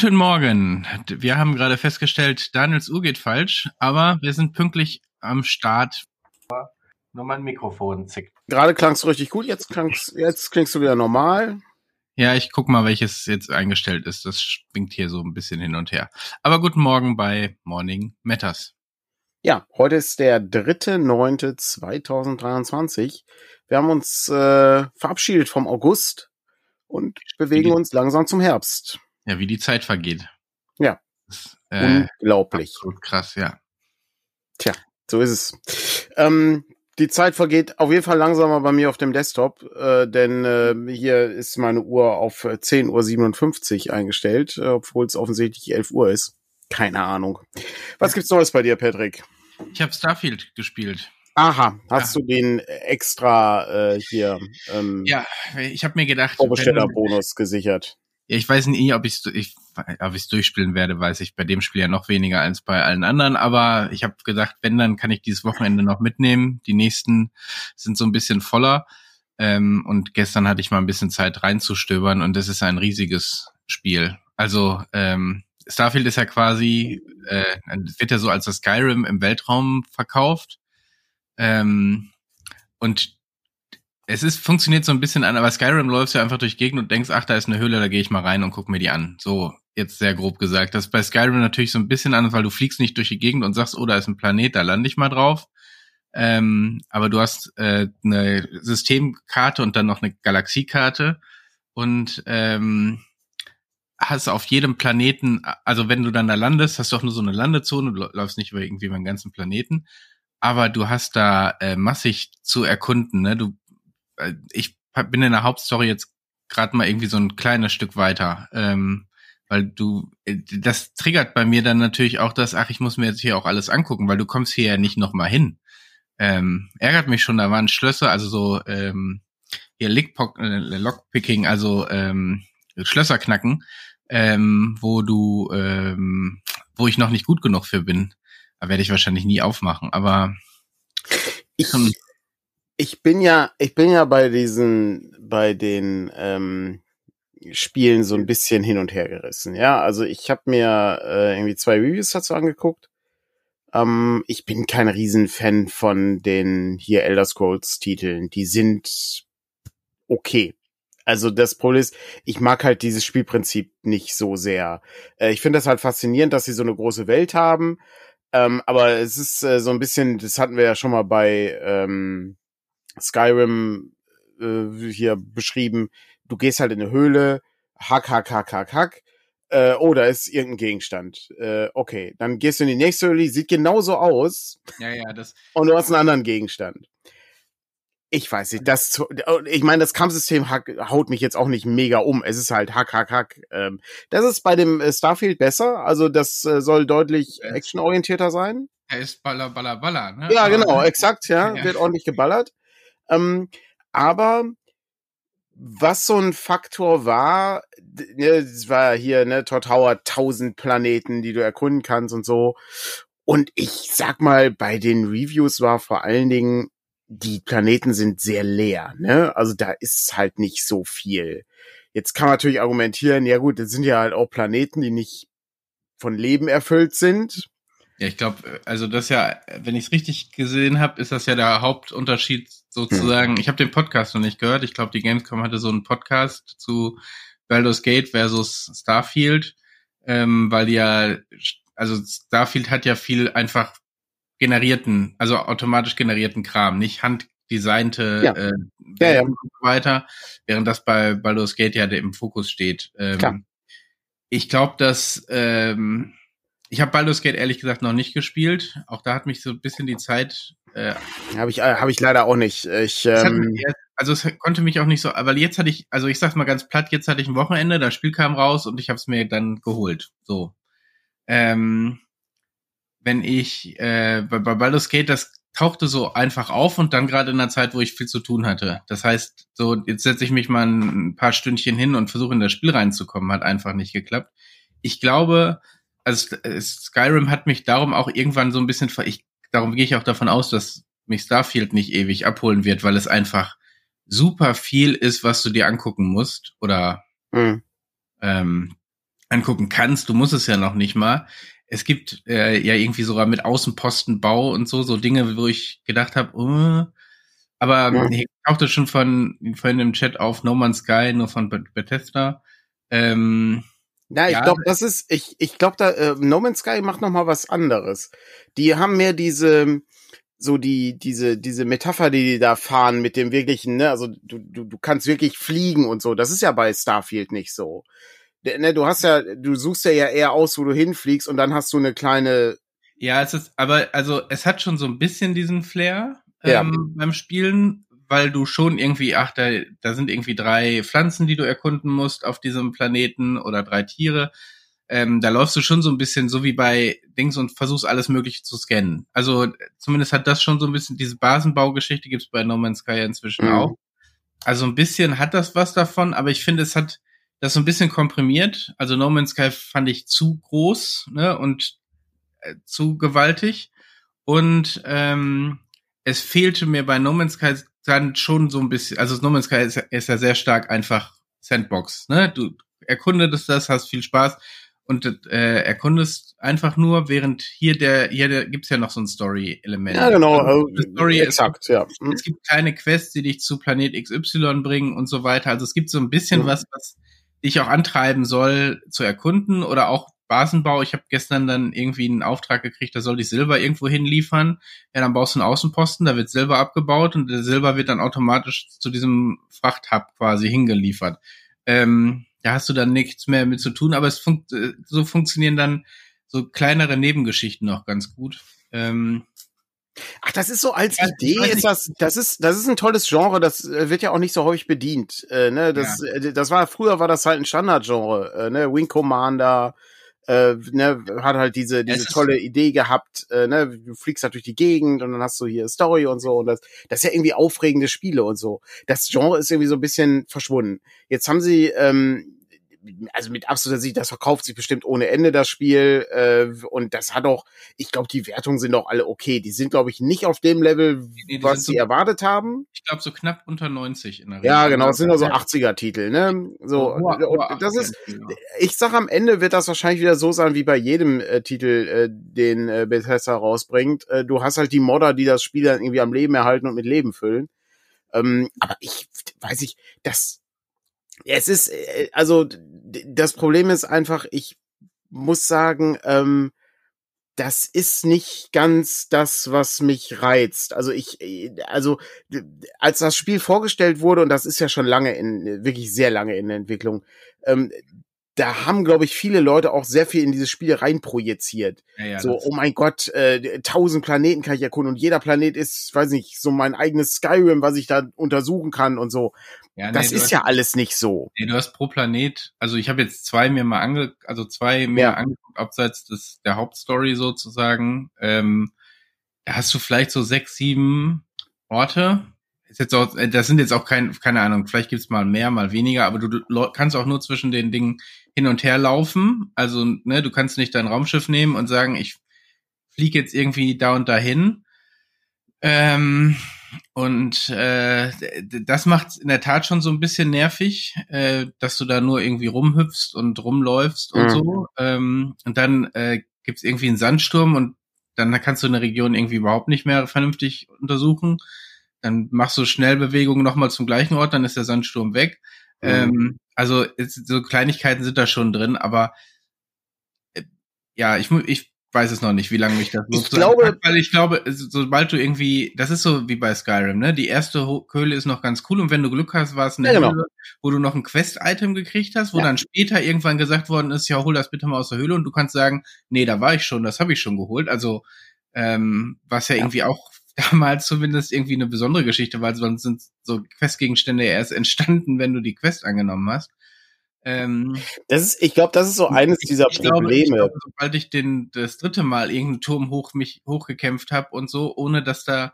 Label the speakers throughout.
Speaker 1: Guten Morgen. Wir haben gerade festgestellt, Daniels Uhr geht falsch, aber wir sind pünktlich am Start.
Speaker 2: Nur mein Mikrofon zickt.
Speaker 3: Gerade klangst du richtig gut, jetzt klangst, jetzt klingst du wieder normal.
Speaker 1: Ja, ich guck mal, welches jetzt eingestellt ist. Das schwingt hier so ein bisschen hin und her. Aber guten Morgen bei Morning Matters.
Speaker 3: Ja, heute ist der 3.9.2023. Wir haben uns äh, verabschiedet vom August und bewegen uns langsam zum Herbst.
Speaker 1: Ja, wie die Zeit vergeht.
Speaker 3: Ja.
Speaker 1: Das, äh,
Speaker 3: Unglaublich.
Speaker 1: krass, ja.
Speaker 3: Tja, so ist es. Ähm, die Zeit vergeht auf jeden Fall langsamer bei mir auf dem Desktop, äh, denn äh, hier ist meine Uhr auf 10.57 Uhr eingestellt, äh, obwohl es offensichtlich 11 Uhr ist. Keine Ahnung. Was gibt's Neues bei dir, Patrick?
Speaker 1: Ich habe Starfield gespielt.
Speaker 3: Aha, hast du den extra äh, hier ähm,
Speaker 1: Ja, ich habe mir gedacht,
Speaker 3: Vorbestellerbonus gesichert?
Speaker 1: Ja, ich weiß nicht, ob ich ich, ob ich's durchspielen werde, weiß ich bei dem Spiel ja noch weniger als bei allen anderen. Aber ich habe gedacht, wenn, dann kann ich dieses Wochenende noch mitnehmen. Die nächsten sind so ein bisschen voller. Ähm, und gestern hatte ich mal ein bisschen Zeit reinzustöbern und das ist ein riesiges Spiel. Also ähm, Starfield ist ja quasi, äh, wird ja so als das Skyrim im Weltraum verkauft. Ähm, und es ist, funktioniert so ein bisschen an, aber Skyrim läufst ja einfach durch Gegend und denkst, ach, da ist eine Höhle, da gehe ich mal rein und guck mir die an. So, jetzt sehr grob gesagt. Das ist bei Skyrim natürlich so ein bisschen anders, weil du fliegst nicht durch die Gegend und sagst, oh, da ist ein Planet, da lande ich mal drauf. Ähm, aber du hast äh, eine Systemkarte und dann noch eine Galaxiekarte und ähm, hast auf jedem Planeten, also wenn du dann da landest, hast du auch nur so eine Landezone, du läufst nicht über irgendwie den ganzen Planeten, aber du hast da äh, massig zu erkunden. Ne? Du ich bin in der Hauptstory jetzt gerade mal irgendwie so ein kleines Stück weiter, ähm, weil du, äh, das triggert bei mir dann natürlich auch das, ach, ich muss mir jetzt hier auch alles angucken, weil du kommst hier ja nicht noch mal hin. Ähm, ärgert mich schon, da waren Schlösser, also so ähm, hier Lickpock, äh, Lockpicking, also ähm, Schlösser knacken, ähm, wo du, ähm, wo ich noch nicht gut genug für bin. Da werde ich wahrscheinlich nie aufmachen, aber
Speaker 3: ich, ich bin ja, ich bin ja bei diesen, bei den ähm, Spielen so ein bisschen hin und her gerissen. Ja, also ich habe mir äh, irgendwie zwei Reviews dazu angeguckt. Ähm, ich bin kein Riesenfan von den hier Elder Scrolls Titeln. Die sind okay. Also das Problem ist, ich mag halt dieses Spielprinzip nicht so sehr. Äh, ich finde das halt faszinierend, dass sie so eine große Welt haben. Ähm, aber es ist äh, so ein bisschen, das hatten wir ja schon mal bei ähm, Skyrim äh, hier beschrieben. Du gehst halt in eine Höhle, hack, hack, hack, hack, hack. Äh, oh, da ist irgendein Gegenstand. Äh, okay, dann gehst du in die nächste Höhle, sieht genauso aus.
Speaker 1: Ja, ja, das.
Speaker 3: Und du hast einen anderen Gegenstand. Ich weiß nicht, das, ich meine, das Kampfsystem haut mich jetzt auch nicht mega um. Es ist halt hack, hack, hack. Ähm, das ist bei dem äh, Starfield besser. Also das äh, soll deutlich actionorientierter sein.
Speaker 1: Er ist baller, baller, baller, ne?
Speaker 3: Ja, genau, exakt, ja. ja. Wird ordentlich geballert. Ähm, aber was so ein Faktor war, ne, es war hier, ne, Todd Howard, tausend Planeten, die du erkunden kannst und so. Und ich sag mal, bei den Reviews war vor allen Dingen, die Planeten sind sehr leer, ne? Also da ist halt nicht so viel. Jetzt kann man natürlich argumentieren, ja gut, das sind ja halt auch Planeten, die nicht von Leben erfüllt sind.
Speaker 1: Ja, ich glaube, also das ja, wenn ich es richtig gesehen habe, ist das ja der Hauptunterschied sozusagen. Hm. Ich habe den Podcast noch nicht gehört. Ich glaube, die Gamescom hatte so einen Podcast zu Baldur's Gate versus Starfield, ähm, weil ja, also Starfield hat ja viel einfach generierten, also automatisch generierten Kram, nicht handdesignte
Speaker 3: ja.
Speaker 1: äh,
Speaker 3: ja, ja.
Speaker 1: und so weiter, während das bei Baldur's Gate ja im Fokus steht. Ähm, ich glaube, dass ähm, ich habe Baldur's Gate ehrlich gesagt noch nicht gespielt. Auch da hat mich so ein bisschen die Zeit. Äh,
Speaker 3: habe ich, äh, hab ich leider auch nicht. Ich, ähm,
Speaker 1: jetzt, also es konnte mich auch nicht so, weil jetzt hatte ich, also ich sag's mal ganz platt, jetzt hatte ich ein Wochenende, das Spiel kam raus und ich habe es mir dann geholt. So. Ähm, wenn ich äh, bei, bei Baldur's Gate, das tauchte so einfach auf und dann gerade in einer Zeit, wo ich viel zu tun hatte. Das heißt, so jetzt setze ich mich mal ein paar Stündchen hin und versuche in das Spiel reinzukommen, hat einfach nicht geklappt. Ich glaube, also Skyrim hat mich darum auch irgendwann so ein bisschen, ich, darum gehe ich auch davon aus, dass mich Starfield nicht ewig abholen wird, weil es einfach super viel ist, was du dir angucken musst oder
Speaker 3: mhm.
Speaker 1: ähm, angucken kannst. Du musst es ja noch nicht mal. Es gibt äh, ja irgendwie sogar mit Außenpostenbau und so, so Dinge, wo ich gedacht habe, uh, aber ja. ich tauchte schon von vorhin im Chat auf No Man's Sky, nur von Bethesda. Ähm,
Speaker 3: ja, ich ja. glaube, das ist, ich, ich glaube, da äh, No Man's Sky macht noch mal was anderes. Die haben mehr diese, so die, diese, diese Metapher, die die da fahren mit dem wirklichen, ne, also du, du, du kannst wirklich fliegen und so. Das ist ja bei Starfield nicht so. Ne, du hast ja, du suchst ja eher aus, wo du hinfliegst und dann hast du eine kleine.
Speaker 1: Ja, es ist, aber also es hat schon so ein bisschen diesen Flair ja. ähm, beim Spielen, weil du schon irgendwie, ach, da, da sind irgendwie drei Pflanzen, die du erkunden musst auf diesem Planeten oder drei Tiere. Ähm, da läufst du schon so ein bisschen so wie bei Dings und versuchst alles Mögliche zu scannen. Also zumindest hat das schon so ein bisschen, diese Basenbaugeschichte gibt's bei No Man's Sky inzwischen mhm. auch. Also ein bisschen hat das was davon, aber ich finde, es hat das so ein bisschen komprimiert. Also No Man's Sky fand ich zu groß ne, und äh, zu gewaltig. Und ähm, es fehlte mir bei No Man's Sky dann schon so ein bisschen, also No Man's Sky ist, ist ja sehr stark einfach Sandbox, ne? Du erkundest das, hast viel Spaß und äh, erkundest einfach nur, während hier der, hier der, gibt's ja noch so ein Story-Element.
Speaker 3: Ja, genau. Also,
Speaker 1: Story exakt, ist, ja. Es gibt keine Quests, die dich zu Planet XY bringen und so weiter. Also es gibt so ein bisschen mhm. was, was dich auch antreiben soll, zu erkunden oder auch Basenbau. Ich habe gestern dann irgendwie einen Auftrag gekriegt, da soll ich Silber irgendwo hinliefern. Ja, dann baust du einen Außenposten, da wird Silber abgebaut und der Silber wird dann automatisch zu diesem Frachthub quasi hingeliefert. Ähm, da hast du dann nichts mehr mit zu tun, aber es fun äh, so funktionieren dann so kleinere Nebengeschichten noch ganz gut. Ähm,
Speaker 3: Ach, das ist so als ja, Idee ist das, das ist, das ist ein tolles Genre, das äh, wird ja auch nicht so häufig bedient. Äh, ne? das, ja. Äh, das war, früher war das halt ein Standardgenre, äh, ne? Wing Commander, äh, ne, hat halt diese, diese tolle Idee gehabt, äh, ne, du fliegst halt durch die Gegend und dann hast du hier Story und so und das, das ist ja irgendwie aufregende Spiele und so. Das Genre ist irgendwie so ein bisschen verschwunden. Jetzt haben sie, ähm, also mit absoluter Sicht, das verkauft sich bestimmt ohne Ende das Spiel äh, und das hat auch, ich glaube, die Wertungen sind auch alle okay. Die sind, glaube ich, nicht auf dem Level, nee, was sie so, erwartet haben.
Speaker 1: Ich glaube, so knapp unter 90
Speaker 3: in der Regel. Ja, genau, es sind also 80er-Titel, ne? So, oh, oh, oh, das ist, ich sag am Ende wird das wahrscheinlich wieder so sein wie bei jedem äh, Titel, äh, den äh, Bethesda rausbringt. Äh, du hast halt die Modder, die das Spiel dann irgendwie am Leben erhalten und mit Leben füllen. Ähm, aber ich weiß ich, das es ist, äh, also das Problem ist einfach, ich muss sagen, ähm, das ist nicht ganz das, was mich reizt. Also ich, äh, also als das Spiel vorgestellt wurde, und das ist ja schon lange in, wirklich sehr lange in der Entwicklung, ähm, da haben, glaube ich, viele Leute auch sehr viel in dieses Spiel reinprojiziert. Ja, ja, so, oh mein Gott, äh, tausend Planeten kann ich erkunden und jeder Planet ist, weiß nicht, so mein eigenes Skyrim, was ich da untersuchen kann und so. Ja, nee, das ist hast, ja alles nicht so.
Speaker 1: Nee, du hast pro Planet, also ich habe jetzt zwei mir mal ange, also zwei mir angeguckt, abseits des der Hauptstory sozusagen. Ähm, da hast du vielleicht so sechs, sieben Orte. Ist jetzt auch, äh, das sind jetzt auch kein, keine Ahnung, vielleicht gibt's mal mehr, mal weniger, aber du, du kannst auch nur zwischen den Dingen hin und her laufen. Also, ne, du kannst nicht dein Raumschiff nehmen und sagen, ich fliege jetzt irgendwie da und dahin. Ähm, und äh, das macht in der Tat schon so ein bisschen nervig, äh, dass du da nur irgendwie rumhüpfst und rumläufst und mhm. so. Ähm, und dann äh, gibt irgendwie einen Sandsturm und dann kannst du eine Region irgendwie überhaupt nicht mehr vernünftig untersuchen. Dann machst du Schnellbewegungen nochmal zum gleichen Ort, dann ist der Sandsturm weg. Mhm. Ähm, also so Kleinigkeiten sind da schon drin, aber äh, ja, ich, ich weiß es noch nicht, wie lange mich das
Speaker 3: ich glaube,
Speaker 1: hat, weil ich glaube, sobald du irgendwie, das ist so wie bei Skyrim, ne? Die erste Höhle ist noch ganz cool und wenn du Glück hast, war es eine ja, genau. Höhle, wo du noch ein Quest-Item gekriegt hast, wo ja. dann später irgendwann gesagt worden ist, ja, hol das bitte mal aus der Höhle und du kannst sagen, nee, da war ich schon, das habe ich schon geholt. Also ähm, was ja, ja, irgendwie auch damals zumindest irgendwie eine besondere Geschichte, weil sonst sind so Questgegenstände ja erst entstanden, wenn du die Quest angenommen hast.
Speaker 3: Ähm, das ist, ich glaube, das ist so eines ich, dieser ich Probleme. Glaube, glaube,
Speaker 1: sobald ich den das dritte Mal irgendeinen Turm hoch mich hochgekämpft habe und so, ohne dass da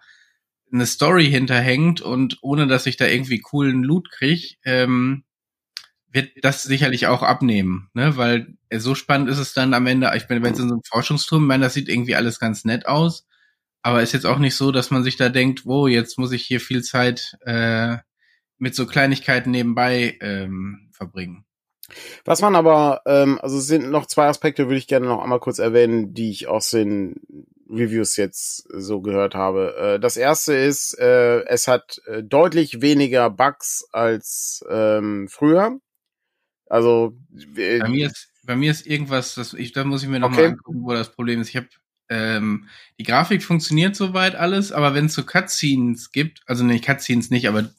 Speaker 1: eine Story hinterhängt und ohne dass ich da irgendwie coolen Loot krieg, ähm, wird das sicherlich auch abnehmen, ne? Weil so spannend ist es dann am Ende. Ich bin, wenn es in so einem Forschungsturm, ich meine, das sieht irgendwie alles ganz nett aus, aber ist jetzt auch nicht so, dass man sich da denkt, wo jetzt muss ich hier viel Zeit äh, mit so Kleinigkeiten nebenbei ähm, verbringen.
Speaker 3: Was man aber, ähm, also es sind noch zwei Aspekte, würde ich gerne noch einmal kurz erwähnen, die ich aus den Reviews jetzt so gehört habe. Äh, das erste ist, äh, es hat äh, deutlich weniger Bugs als ähm, früher. Also
Speaker 1: äh, bei mir ist bei mir ist irgendwas, das ich da muss ich mir noch okay. mal angucken, wo das Problem ist. Ich habe ähm, die Grafik funktioniert soweit alles, aber wenn es so Cutscenes gibt, also nicht Cutscenes nicht, aber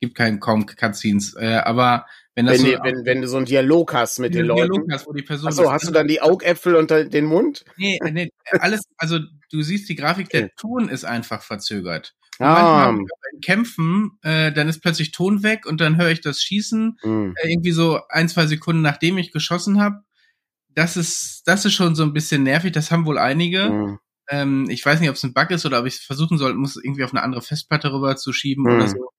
Speaker 1: gibt keinen kaum Cutscenes, äh, aber wenn,
Speaker 3: das
Speaker 1: wenn,
Speaker 3: so, wenn, wenn du so einen Dialog hast mit den Leuten. Dialog hast, wo die Person Achso, hast du dann die Augäpfel unter den Mund?
Speaker 1: Nee, nee, alles, also du siehst die Grafik, der Ton ist einfach verzögert. Und
Speaker 3: ah.
Speaker 1: beim Kämpfen, äh, dann ist plötzlich Ton weg und dann höre ich das Schießen, mhm. äh, irgendwie so ein, zwei Sekunden nachdem ich geschossen habe. Das ist, das ist schon so ein bisschen nervig, das haben wohl einige. Mhm. Ähm, ich weiß nicht, ob es ein Bug ist oder ob ich es versuchen soll, muss irgendwie auf eine andere Festplatte rüber zu schieben mhm. oder so.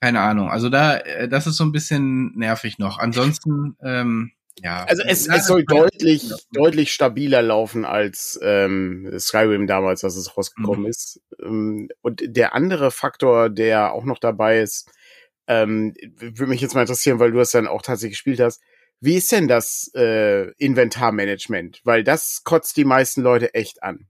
Speaker 1: Keine Ahnung. Also da, äh, das ist so ein bisschen nervig noch. Ansonsten, ähm, ja.
Speaker 3: Also es, es soll deutlich, deutlich stabiler laufen als ähm, Skyrim damals, als es rausgekommen mhm. ist. Ähm, und der andere Faktor, der auch noch dabei ist, ähm, würde mich jetzt mal interessieren, weil du es dann auch tatsächlich gespielt hast. Wie ist denn das äh, Inventarmanagement? Weil das kotzt die meisten Leute echt an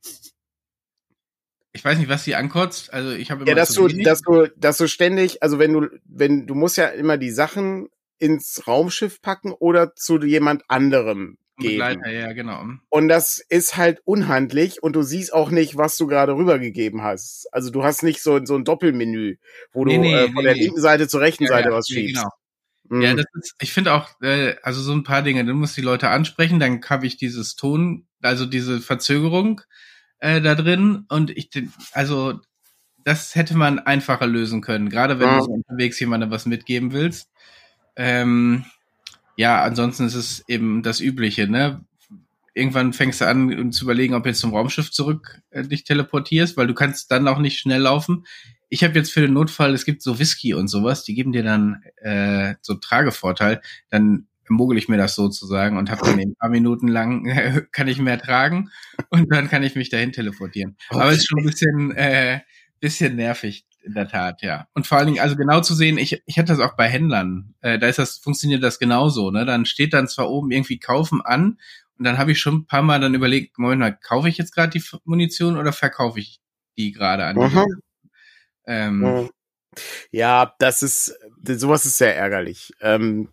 Speaker 1: ich weiß nicht, was sie ankotzt. Also ich habe
Speaker 3: ja, dass du, dass du, dass du ständig, also wenn du, wenn du musst ja immer die Sachen ins Raumschiff packen oder zu jemand anderem geben.
Speaker 1: Ja, genau.
Speaker 3: Und das ist halt unhandlich und du siehst auch nicht, was du gerade rübergegeben hast. Also du hast nicht so, so ein Doppelmenü, wo nee, du nee, äh, von nee, der linken Seite zur rechten ja, Seite ja, was schiebst. Genau.
Speaker 1: Mhm. Ja, das ist, ich finde auch, äh, also so ein paar Dinge, du musst die Leute ansprechen, dann habe ich dieses Ton, also diese Verzögerung äh, da drin und ich, also das hätte man einfacher lösen können, gerade wenn ja. du so unterwegs jemandem was mitgeben willst. Ähm, ja, ansonsten ist es eben das Übliche, ne? Irgendwann fängst du an zu überlegen, ob jetzt zum Raumschiff zurück äh, dich teleportierst, weil du kannst dann auch nicht schnell laufen. Ich habe jetzt für den Notfall, es gibt so Whisky und sowas, die geben dir dann äh, so Tragevorteil. Dann mogel ich mir das sozusagen und habe dann ein paar Minuten lang äh, kann ich mehr tragen und dann kann ich mich dahin teleportieren. Okay. Aber es ist schon ein bisschen äh, bisschen nervig in der Tat, ja. Und vor allen Dingen, also genau zu sehen, ich, ich hatte das auch bei Händlern. Äh, da ist das, funktioniert das genauso, ne? Dann steht dann zwar oben irgendwie kaufen an und dann habe ich schon ein paar Mal dann überlegt, Moment mal, kaufe ich jetzt gerade die Munition oder verkaufe ich die gerade an? Mhm.
Speaker 3: Ähm, mhm. Ja, das ist, sowas ist sehr ärgerlich. Ähm,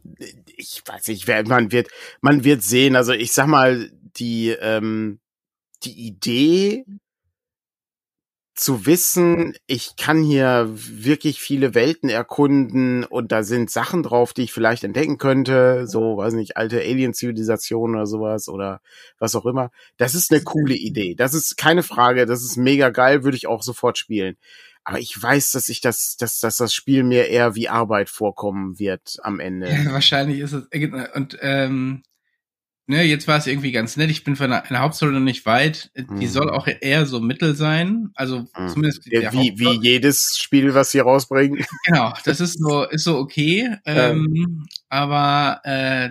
Speaker 3: ich weiß nicht, man wird, man wird sehen. Also ich sag mal, die, ähm, die Idee zu wissen, ich kann hier wirklich viele Welten erkunden und da sind Sachen drauf, die ich vielleicht entdecken könnte, so, weiß nicht, alte Alien-Zivilisationen oder sowas oder was auch immer. Das ist eine coole Idee. Das ist keine Frage, das ist mega geil, würde ich auch sofort spielen. Aber ich weiß, dass ich das, dass, dass das Spiel mir eher wie Arbeit vorkommen wird am Ende.
Speaker 1: Ja, wahrscheinlich ist es. Äh, und ähm, ne, jetzt war es irgendwie ganz nett. Ich bin von der, Hauptstory noch nicht weit. Die mhm. soll auch eher so mittel sein. Also mhm. zumindest
Speaker 3: ja, wie, wie jedes Spiel, was sie rausbringen.
Speaker 1: Genau, das ist so, ist so okay. Ähm, aber äh,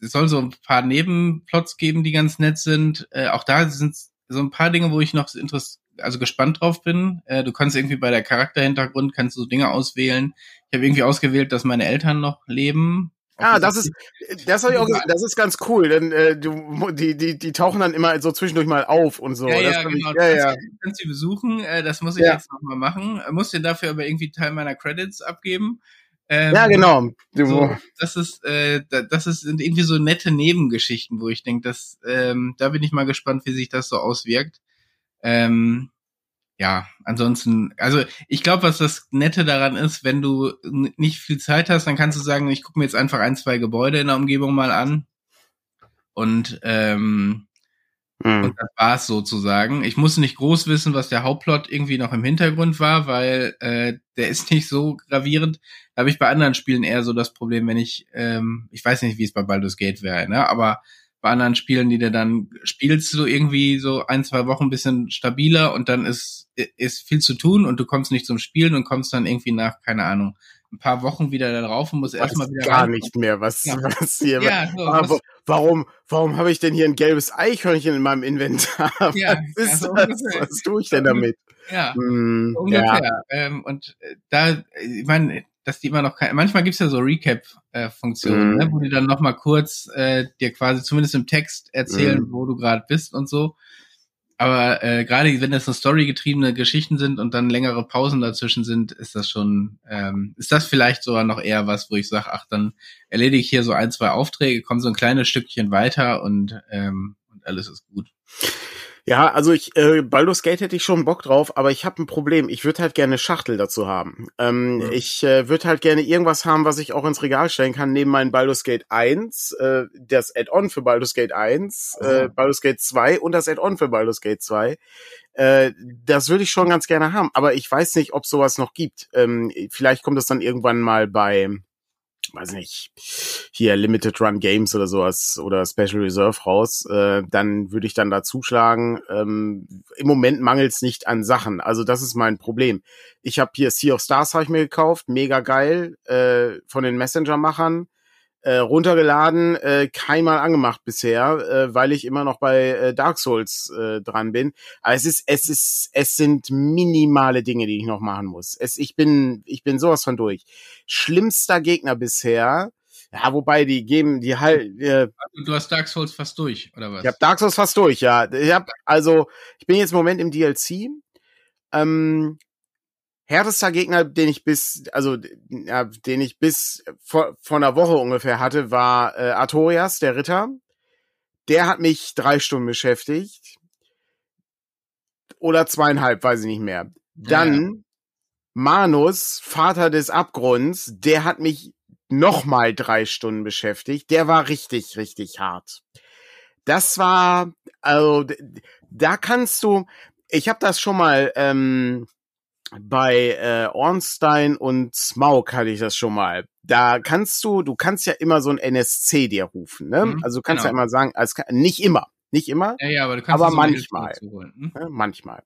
Speaker 1: es soll so ein paar Nebenplots geben, die ganz nett sind. Äh, auch da sind so ein paar Dinge, wo ich noch interessiert also gespannt drauf bin. Äh, du kannst irgendwie bei der Charakterhintergrund kannst du Dinge auswählen. Ich habe irgendwie ausgewählt, dass meine Eltern noch leben.
Speaker 3: Ah, das ist, das habe ich auch gesagt, das ist ganz cool, denn äh, du, die, die, die tauchen dann immer so zwischendurch mal auf und so.
Speaker 1: Ja, ja, genau. Ich, ja, ja. Kannst, kannst du besuchen, äh, das muss ich ja. jetzt nochmal machen. Muss dir dafür aber irgendwie Teil meiner Credits abgeben.
Speaker 3: Ähm, ja, genau.
Speaker 1: So, das ist, äh, das ist sind irgendwie so nette Nebengeschichten, wo ich denke, dass ähm, da bin ich mal gespannt, wie sich das so auswirkt. Ähm, ja, ansonsten, also ich glaube, was das Nette daran ist, wenn du nicht viel Zeit hast, dann kannst du sagen, ich gucke mir jetzt einfach ein, zwei Gebäude in der Umgebung mal an. Und, ähm, mhm. und das war's sozusagen. Ich muss nicht groß wissen, was der Hauptplot irgendwie noch im Hintergrund war, weil äh, der ist nicht so gravierend. Da habe ich bei anderen Spielen eher so das Problem, wenn ich, ähm, ich weiß nicht, wie es bei Baldur's Gate wäre, ne? Aber bei anderen Spielen, die du dann spielst, du irgendwie so ein, zwei Wochen ein bisschen stabiler und dann ist, ist viel zu tun und du kommst nicht zum Spielen und kommst dann irgendwie nach, keine Ahnung, ein paar Wochen wieder da drauf und musst erstmal wieder
Speaker 3: gar rein. nicht mehr, was, ja. was hier. Ja, so, was, warum, warum habe ich denn hier ein gelbes Eichhörnchen in meinem Inventar? Ja, was ist also, das? Was tue ich denn damit?
Speaker 1: Ja, mm, ungefähr. Ja. Ähm, und äh, da, ich meine, dass die immer noch kein, manchmal gibt's ja so Recap-Funktionen, mm. ne, wo die dann noch mal kurz äh, dir quasi zumindest im Text erzählen, mm. wo du gerade bist und so. Aber äh, gerade wenn das so storygetriebene Geschichten sind und dann längere Pausen dazwischen sind, ist das schon, ähm, ist das vielleicht sogar noch eher was, wo ich sage, ach, dann erledige ich hier so ein, zwei Aufträge, komme so ein kleines Stückchen weiter und, ähm, und alles ist gut.
Speaker 3: Ja, also ich, äh, Baldur's Gate hätte ich schon Bock drauf, aber ich habe ein Problem. Ich würde halt gerne Schachtel dazu haben. Ähm, ja. Ich äh, würde halt gerne irgendwas haben, was ich auch ins Regal stellen kann, neben meinem Baldur's Gate 1, äh, das Add-on für Baldur's Gate 1, oh. äh, Baldur's Gate 2 und das Add-on für Baldur's Gate 2. Äh, das würde ich schon ganz gerne haben, aber ich weiß nicht, ob sowas noch gibt. Ähm, vielleicht kommt es dann irgendwann mal bei weiß nicht, hier Limited Run Games oder sowas oder Special Reserve raus, äh, dann würde ich dann da zuschlagen. Ähm, Im Moment mangelt es nicht an Sachen. Also das ist mein Problem. Ich habe hier Sea of Stars habe ich mir gekauft, mega geil, äh, von den Messenger-Machern äh, runtergeladen, äh, keinmal angemacht bisher, äh, weil ich immer noch bei äh, Dark Souls äh, dran bin. Aber es ist, es ist, es sind minimale Dinge, die ich noch machen muss. Es, ich bin, ich bin sowas von durch. Schlimmster Gegner bisher. Ja, wobei die geben, die halt. Äh,
Speaker 1: du hast Dark Souls fast durch, oder was?
Speaker 3: Ich hab Dark Souls fast durch, ja. Ich hab, also, ich bin jetzt im Moment im DLC. Ähm, härtester Gegner, den ich bis, also ja, den ich bis vor, vor einer Woche ungefähr hatte, war äh, Artorias, der Ritter. Der hat mich drei Stunden beschäftigt. Oder zweieinhalb, weiß ich nicht mehr. Dann ja. Manus, Vater des Abgrunds, der hat mich nochmal drei Stunden beschäftigt. Der war richtig, richtig hart. Das war, also, da kannst du, ich habe das schon mal ähm, bei äh, Ornstein und Smaug hatte ich das schon mal. Da kannst du, du kannst ja immer so ein NSC dir rufen, ne? Mhm, also du kannst genau. ja immer sagen, als, nicht immer, nicht immer,
Speaker 1: ja, ja, aber, du kannst
Speaker 3: aber manchmal, hm? ne? manchmal.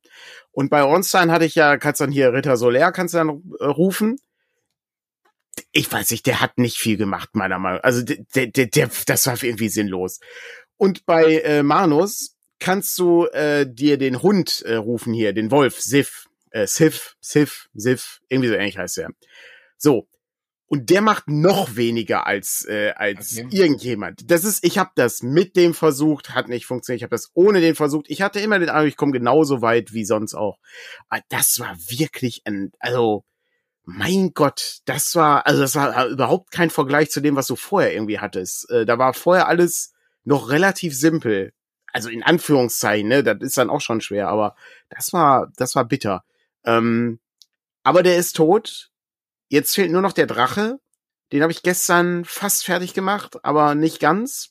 Speaker 3: Und bei Ornstein hatte ich ja, kannst dann hier Ritter Soler, kannst du dann äh, rufen. Ich weiß nicht, der hat nicht viel gemacht, meiner Meinung. Also der, der, der, das war irgendwie sinnlos. Und bei äh, Manus kannst du äh, dir den Hund äh, rufen hier, den Wolf, Sif äh, Sif, Sif, Sif, irgendwie so ähnlich heißt er. So. Und der macht noch weniger als äh, als okay. irgendjemand. Das ist, ich habe das mit dem versucht, hat nicht funktioniert. Ich habe das ohne den versucht. Ich hatte immer den Eindruck, ich komme genauso weit wie sonst auch. Aber das war wirklich ein, also mein Gott, das war, also das war überhaupt kein Vergleich zu dem, was du vorher irgendwie hattest. Äh, da war vorher alles noch relativ simpel. Also in Anführungszeichen, ne, das ist dann auch schon schwer, aber das war, das war bitter. Ähm, aber der ist tot. Jetzt fehlt nur noch der Drache. Den habe ich gestern fast fertig gemacht, aber nicht ganz.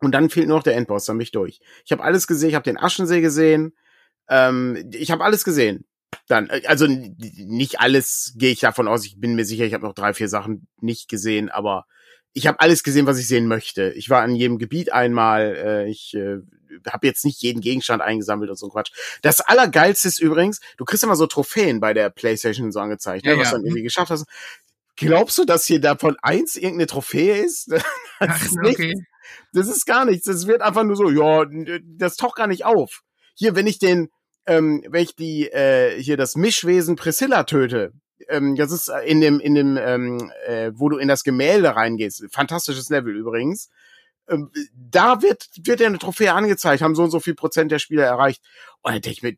Speaker 3: Und dann fehlt nur noch der Endboss, dann bin ich durch. Ich habe alles gesehen, ich habe den Aschensee gesehen. Ähm, ich habe alles gesehen. Dann, äh, also nicht alles gehe ich davon aus. Ich bin mir sicher, ich habe noch drei, vier Sachen nicht gesehen, aber ich habe alles gesehen, was ich sehen möchte. Ich war in jedem Gebiet einmal. Äh, ich äh, habe jetzt nicht jeden Gegenstand eingesammelt und so Quatsch. Das Allergeilste ist übrigens, du kriegst immer so Trophäen bei der PlayStation so angezeigt, ne, ja, ne, was du dann irgendwie geschafft hast. Glaubst du, dass hier davon eins irgendeine Trophäe ist? das, Ach, ist okay. das ist gar nichts. Das wird einfach nur so, ja, das taucht gar nicht auf. Hier, wenn ich den, ähm, wenn ich die, äh, hier das Mischwesen Priscilla töte, ähm, das ist in dem, in dem, ähm, äh, wo du in das Gemälde reingehst. Fantastisches Level übrigens. Ähm, da wird, wird ja eine Trophäe angezeigt, haben so und so viel Prozent der Spieler erreicht. Und dann denke ich mir,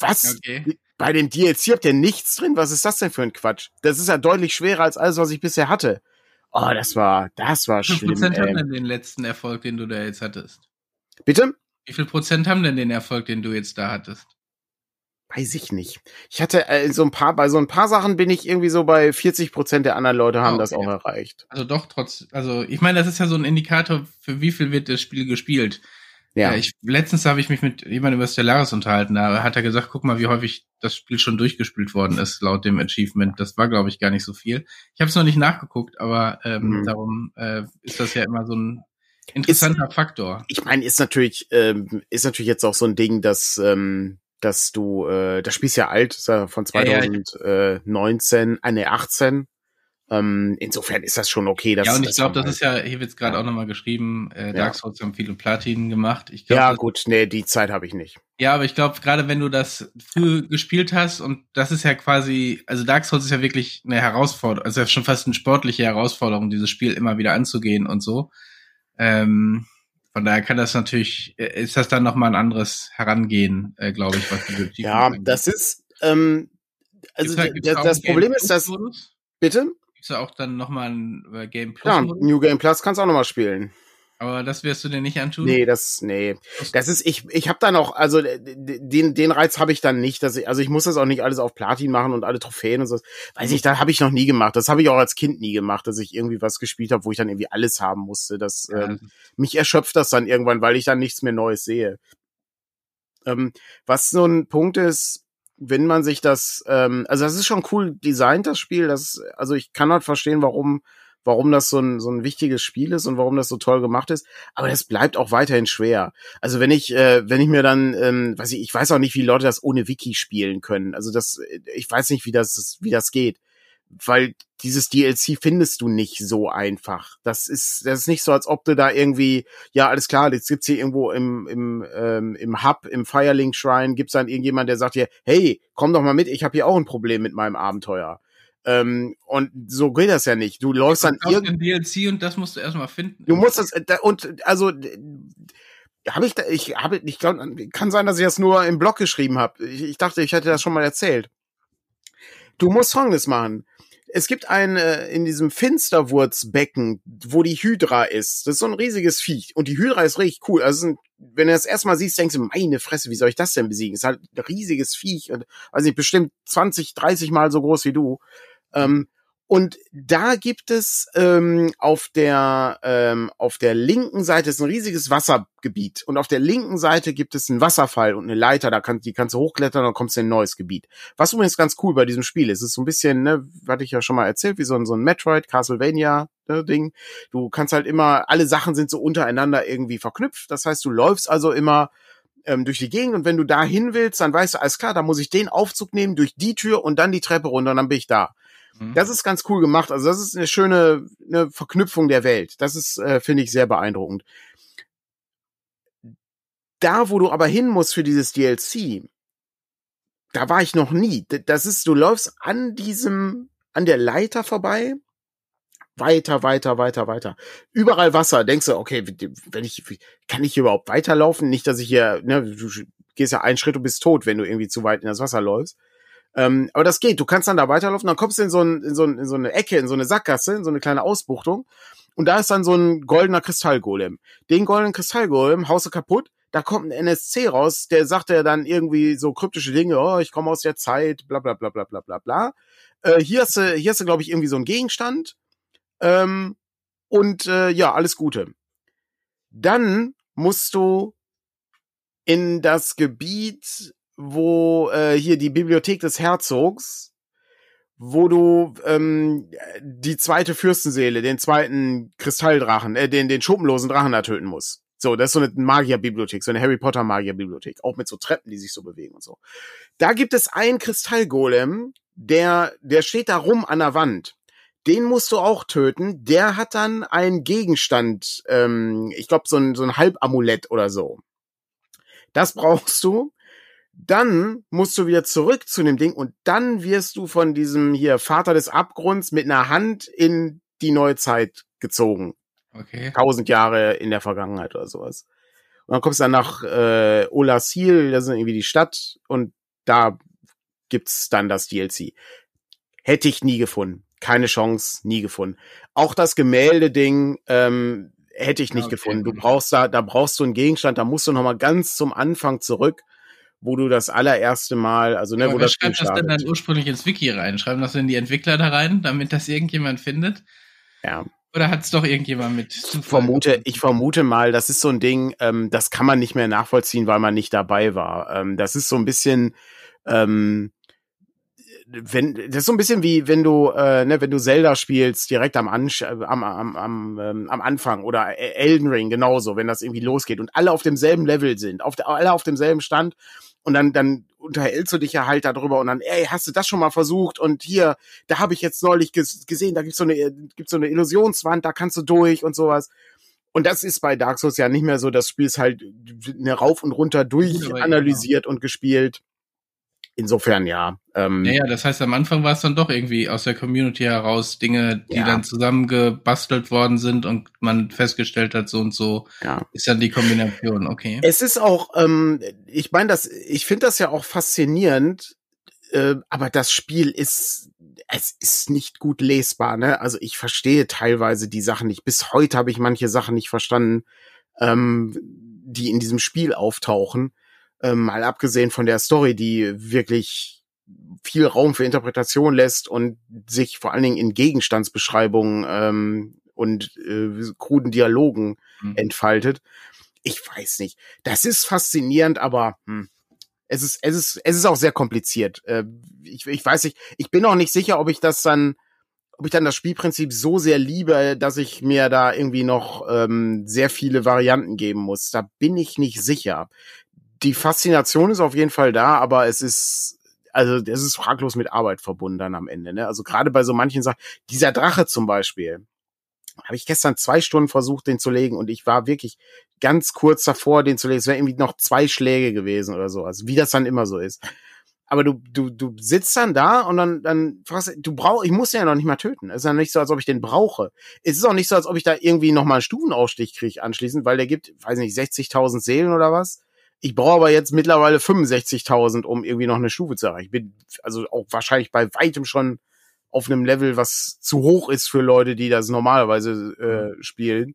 Speaker 3: was? Okay. Bei dem DLC habt ihr nichts drin? Was ist das denn für ein Quatsch? Das ist ja deutlich schwerer als alles, was ich bisher hatte. Oh, das war, das war schlimm. Wie viel Prozent
Speaker 1: haben denn den letzten Erfolg, den du da jetzt hattest?
Speaker 3: Bitte?
Speaker 1: Wie viel Prozent haben denn den Erfolg, den du jetzt da hattest?
Speaker 3: Weiß ich nicht. Ich hatte äh, so ein paar, bei so ein paar Sachen bin ich irgendwie so bei 40 Prozent der anderen Leute haben oh, okay. das auch erreicht.
Speaker 1: Also doch trotz, also ich meine, das ist ja so ein Indikator, für wie viel wird das Spiel gespielt. Ja. ich, letztens habe ich mich mit jemandem über Stellaris unterhalten, da hat er gesagt, guck mal, wie häufig das Spiel schon durchgespielt worden ist, laut dem Achievement. Das war, glaube ich, gar nicht so viel. Ich habe es noch nicht nachgeguckt, aber ähm, mhm. darum äh, ist das ja immer so ein interessanter
Speaker 3: ist,
Speaker 1: Faktor.
Speaker 3: Ich meine, ist natürlich, ähm, ist natürlich jetzt auch so ein Ding, dass ähm, dass du, äh, das Spiel ist ja alt, ist ja von 2019, ja, ja. äh, nee, 18. Ähm, insofern ist das schon okay. Dass,
Speaker 1: ja, und ich glaube, das ist ja, hier wird's gerade auch nochmal geschrieben, äh,
Speaker 3: Ja.
Speaker 1: Dark Souls haben viele Platinen gemacht. Ich glaub,
Speaker 3: ja, gut, nee, die Zeit habe ich nicht.
Speaker 1: Ja, aber ich glaube, gerade wenn du das früh gespielt hast und das ist ja quasi, also Dark Souls ist ja wirklich eine Herausforderung, also ja schon fast eine sportliche Herausforderung, dieses Spiel immer wieder anzugehen und so. Ähm, von daher kann das natürlich, äh, ist das dann nochmal ein anderes Herangehen, äh, glaube ich, was diese Achievements
Speaker 3: Ja,
Speaker 1: angeht.
Speaker 3: das ist, ähm, also
Speaker 1: da- da
Speaker 3: das Problem ist, dass, bitte?
Speaker 1: Gibt's da auch dann nochmal ein äh, Game Plus
Speaker 3: Ja? New Game Plus kannst du auch nochmal spielen.
Speaker 1: Aber das wirst du dir nicht antun?
Speaker 3: Nee, das, nee. Das ist, ich, ich habe da noch, also d- den, den Reiz habe ich dann nicht, dass ich, also ich muss das auch nicht alles auf Platin machen und alle Trophäen und so. Weiß ich, da habe ich noch nie gemacht. Das habe ich auch als Kind nie gemacht, dass ich irgendwie was gespielt habe, wo ich dann irgendwie alles haben musste. Das,
Speaker 1: Ja,
Speaker 3: ähm, mich erschöpft das dann irgendwann, weil ich dann nichts mehr Neues sehe. Ähm, was so ein Punkt ist, wenn man sich das, ähm, also das ist schon cool designt, das Spiel. Das, also ich kann halt verstehen, warum, warum das so ein, so ein wichtiges Spiel ist und warum das so toll gemacht ist. Aber das bleibt auch weiterhin schwer. Also wenn ich, äh, wenn ich mir dann, ähm, weiß ich, ich weiß auch nicht, wie Leute das ohne Wiki spielen können. Also das, ich weiß nicht, wie das, wie das geht weil dieses DLC findest du nicht so einfach. Das ist, das ist nicht so, als ob du da irgendwie, ja, alles klar, jetzt gibt's hier irgendwo im, im, ähm, im Hub, im Firelink Shrine, gibt's dann irgendjemand, der sagt dir, hey, komm doch mal mit, ich habe hier auch ein Problem mit meinem Abenteuer. Ähm, und so geht das ja nicht. Du läufst dann irgendwie,
Speaker 1: DLC und das musst du erstmal finden.
Speaker 3: du musst das, da- und also, habe ich da, ich habe, ich glaube, kann sein, dass ich das nur im Blog geschrieben habe. Ich, ich dachte, ich hätte das schon mal erzählt. Du musst Folgendes machen. Es gibt ein, äh, in diesem Finsterwurzbecken, wo die Hydra ist. Das ist so ein riesiges Viech. Und die Hydra ist richtig cool. Also, ein- wenn du das erstmal siehst, denkst du, meine Fresse, wie soll ich das denn besiegen? Es ist halt ein riesiges Viech. Und, also ich bestimmt 20, 30 Mal so groß wie du. Ähm, und da gibt es ähm, auf der ähm, auf der linken Seite ist ein riesiges Wassergebiet und auf der linken Seite gibt es einen Wasserfall und eine Leiter, da kannst die kannst du hochklettern, dann kommst du in ein neues Gebiet. Was übrigens ganz cool bei diesem Spiel ist, ist so ein bisschen, ne, hatte ich ja schon mal erzählt, wie so ein so ein Metroid Castlevania ne, Ding. Du kannst halt immer alle Sachen sind so untereinander irgendwie verknüpft. Das heißt, du läufst also immer ähm, durch die Gegend und wenn du da hin willst, dann weißt du, alles klar, da muss ich den Aufzug nehmen durch die Tür und dann die Treppe runter und dann bin ich da.
Speaker 1: Mhm.
Speaker 3: Das ist ganz cool gemacht. Also das ist eine schöne eine Verknüpfung der Welt. Das ist, äh, finde ich, sehr beeindruckend. Da, wo du aber hin musst für dieses DLC, da war ich noch nie. Das ist, du läufst an diesem, an der Leiter vorbei, weiter, weiter, weiter, weiter. Überall Wasser. Denkst du, okay, wenn ich, kann ich überhaupt weiterlaufen? Nicht, dass ich hier, ne, du gehst ja einen Schritt und bist tot, wenn du irgendwie zu weit in das Wasser läufst. Ähm, aber das geht. Du kannst dann da weiterlaufen, dann kommst du in so, ein, in, so ein, in so eine Ecke, in so eine Sackgasse, in so eine kleine Ausbuchtung. Und da ist dann so ein goldener Kristallgolem. Den goldenen Kristallgolem haust du kaputt. Da kommt ein NSC raus, der sagt ja dann irgendwie so kryptische Dinge, oh, ich komme aus der Zeit, bla bla bla bla bla bla bla. Äh, hier hast du, hier hast du, glaube ich, irgendwie so einen Gegenstand. Ähm, und äh, ja, alles Gute. Dann musst du in das Gebiet, wo äh, hier die Bibliothek des Herzogs, wo du ähm, die zweite Fürstenseele, den zweiten Kristalldrachen, äh, den, den schuppenlosen Drachen da töten musst. So, das ist so eine Magierbibliothek, so eine Harry Potter Magierbibliothek, auch mit so Treppen, die sich so bewegen und so. Da gibt es einen Kristallgolem, der, der steht da rum an der Wand. Den musst du auch töten. Der hat dann einen Gegenstand, ähm, ich glaube so ein, so ein Halbamulett oder so. Das brauchst du. Dann musst du wieder zurück zu dem Ding und dann wirst du von diesem hier Vater des Abgrunds mit einer Hand in die Neuzeit gezogen.
Speaker 1: Okay.
Speaker 3: Tausend Jahre in der Vergangenheit oder sowas. Und dann kommst du dann nach äh, Olasil, das ist irgendwie die Stadt, und da gibt's dann das DLC. Hätte ich nie gefunden. Keine Chance, nie gefunden. Auch das Gemälde-Ding ähm, hätte ich nicht
Speaker 1: Okay.
Speaker 3: gefunden. Du brauchst da, da brauchst du einen Gegenstand, da musst du noch mal ganz zum Anfang zurück, wo du das allererste Mal, also ne,
Speaker 1: Aber
Speaker 3: wo
Speaker 1: wer
Speaker 3: das Spiel
Speaker 1: schreibt das denn
Speaker 3: startet.
Speaker 1: dann ursprünglich ins Wiki rein? Schreiben das denn die Entwickler da rein, damit das irgendjemand findet?
Speaker 3: Ja.
Speaker 1: Oder hat es doch irgendjemand mit
Speaker 3: Ich vermute, ich vermute mal, das ist so ein Ding, ähm, das kann man nicht mehr nachvollziehen, weil man nicht dabei war. Ähm, das ist so ein bisschen, ähm, wenn, das ist so ein bisschen wie wenn du, äh, ne, wenn du Zelda spielst, direkt am, Ansch am, am, am, ähm, am Anfang oder Elden Ring genauso, wenn das irgendwie losgeht und alle auf demselben Level sind, auf alle auf demselben Stand und dann, dann unterhältst du dich ja halt darüber und dann, ey, hast du das schon mal versucht? Und hier, da habe ich jetzt neulich ges gesehen, da gibt's so eine, gibt's so eine Illusionswand, da kannst du durch und sowas. Und das ist bei Dark Souls ja nicht mehr so, das Spiel ist halt eine rauf und runter durch analysiert und gespielt. Insofern ja.
Speaker 1: Ähm, naja, das heißt, am Anfang war es dann doch irgendwie aus der Community heraus Dinge, die ja. dann zusammengebastelt worden sind und man festgestellt hat, so und so ja. ist dann die Kombination, okay.
Speaker 3: Es ist auch, ähm, ich meine, das, ich finde das ja auch faszinierend, äh, aber das Spiel ist, es ist nicht gut lesbar, ne? Also ich verstehe teilweise die Sachen nicht. Bis heute habe ich manche Sachen nicht verstanden, ähm, die in diesem Spiel auftauchen. Ähm, mal abgesehen von der Story, die wirklich viel Raum für Interpretation lässt und sich vor allen Dingen in Gegenstandsbeschreibungen ähm, und äh, kruden Dialogen mhm. entfaltet. Ich weiß nicht. Das ist faszinierend, aber hm, es ist es ist es ist auch sehr kompliziert. Äh, ich, ich weiß nicht. Ich bin auch nicht sicher, ob ich das dann ob ich dann das Spielprinzip so sehr liebe, dass ich mir da irgendwie noch ähm, sehr viele Varianten geben muss. Da bin ich nicht sicher die Faszination ist auf jeden Fall da, aber es ist also es ist fraglos mit Arbeit verbunden dann am Ende. Ne? Also gerade bei so manchen Sachen, dieser Drache zum Beispiel, habe ich gestern zwei Stunden versucht, den zu legen und ich war wirklich ganz kurz davor, den zu legen. Es wäre irgendwie noch zwei Schläge gewesen oder so, also wie das dann immer so ist. Aber du, du, du sitzt dann da und dann, dann fragst du, brauchst, ich muss den ja noch nicht mal töten. Es ist ja nicht so, als ob ich den brauche. Es ist auch nicht so, als ob ich da irgendwie noch mal einen Stufenausstich kriege anschließend, weil der gibt, weiß nicht, 60.000 Seelen oder was. Ich brauche aber jetzt mittlerweile 65.000, um irgendwie noch eine Stufe zu erreichen. Ich bin also auch wahrscheinlich bei weitem schon auf einem Level, was zu hoch ist für Leute, die das normalerweise äh, mhm. spielen.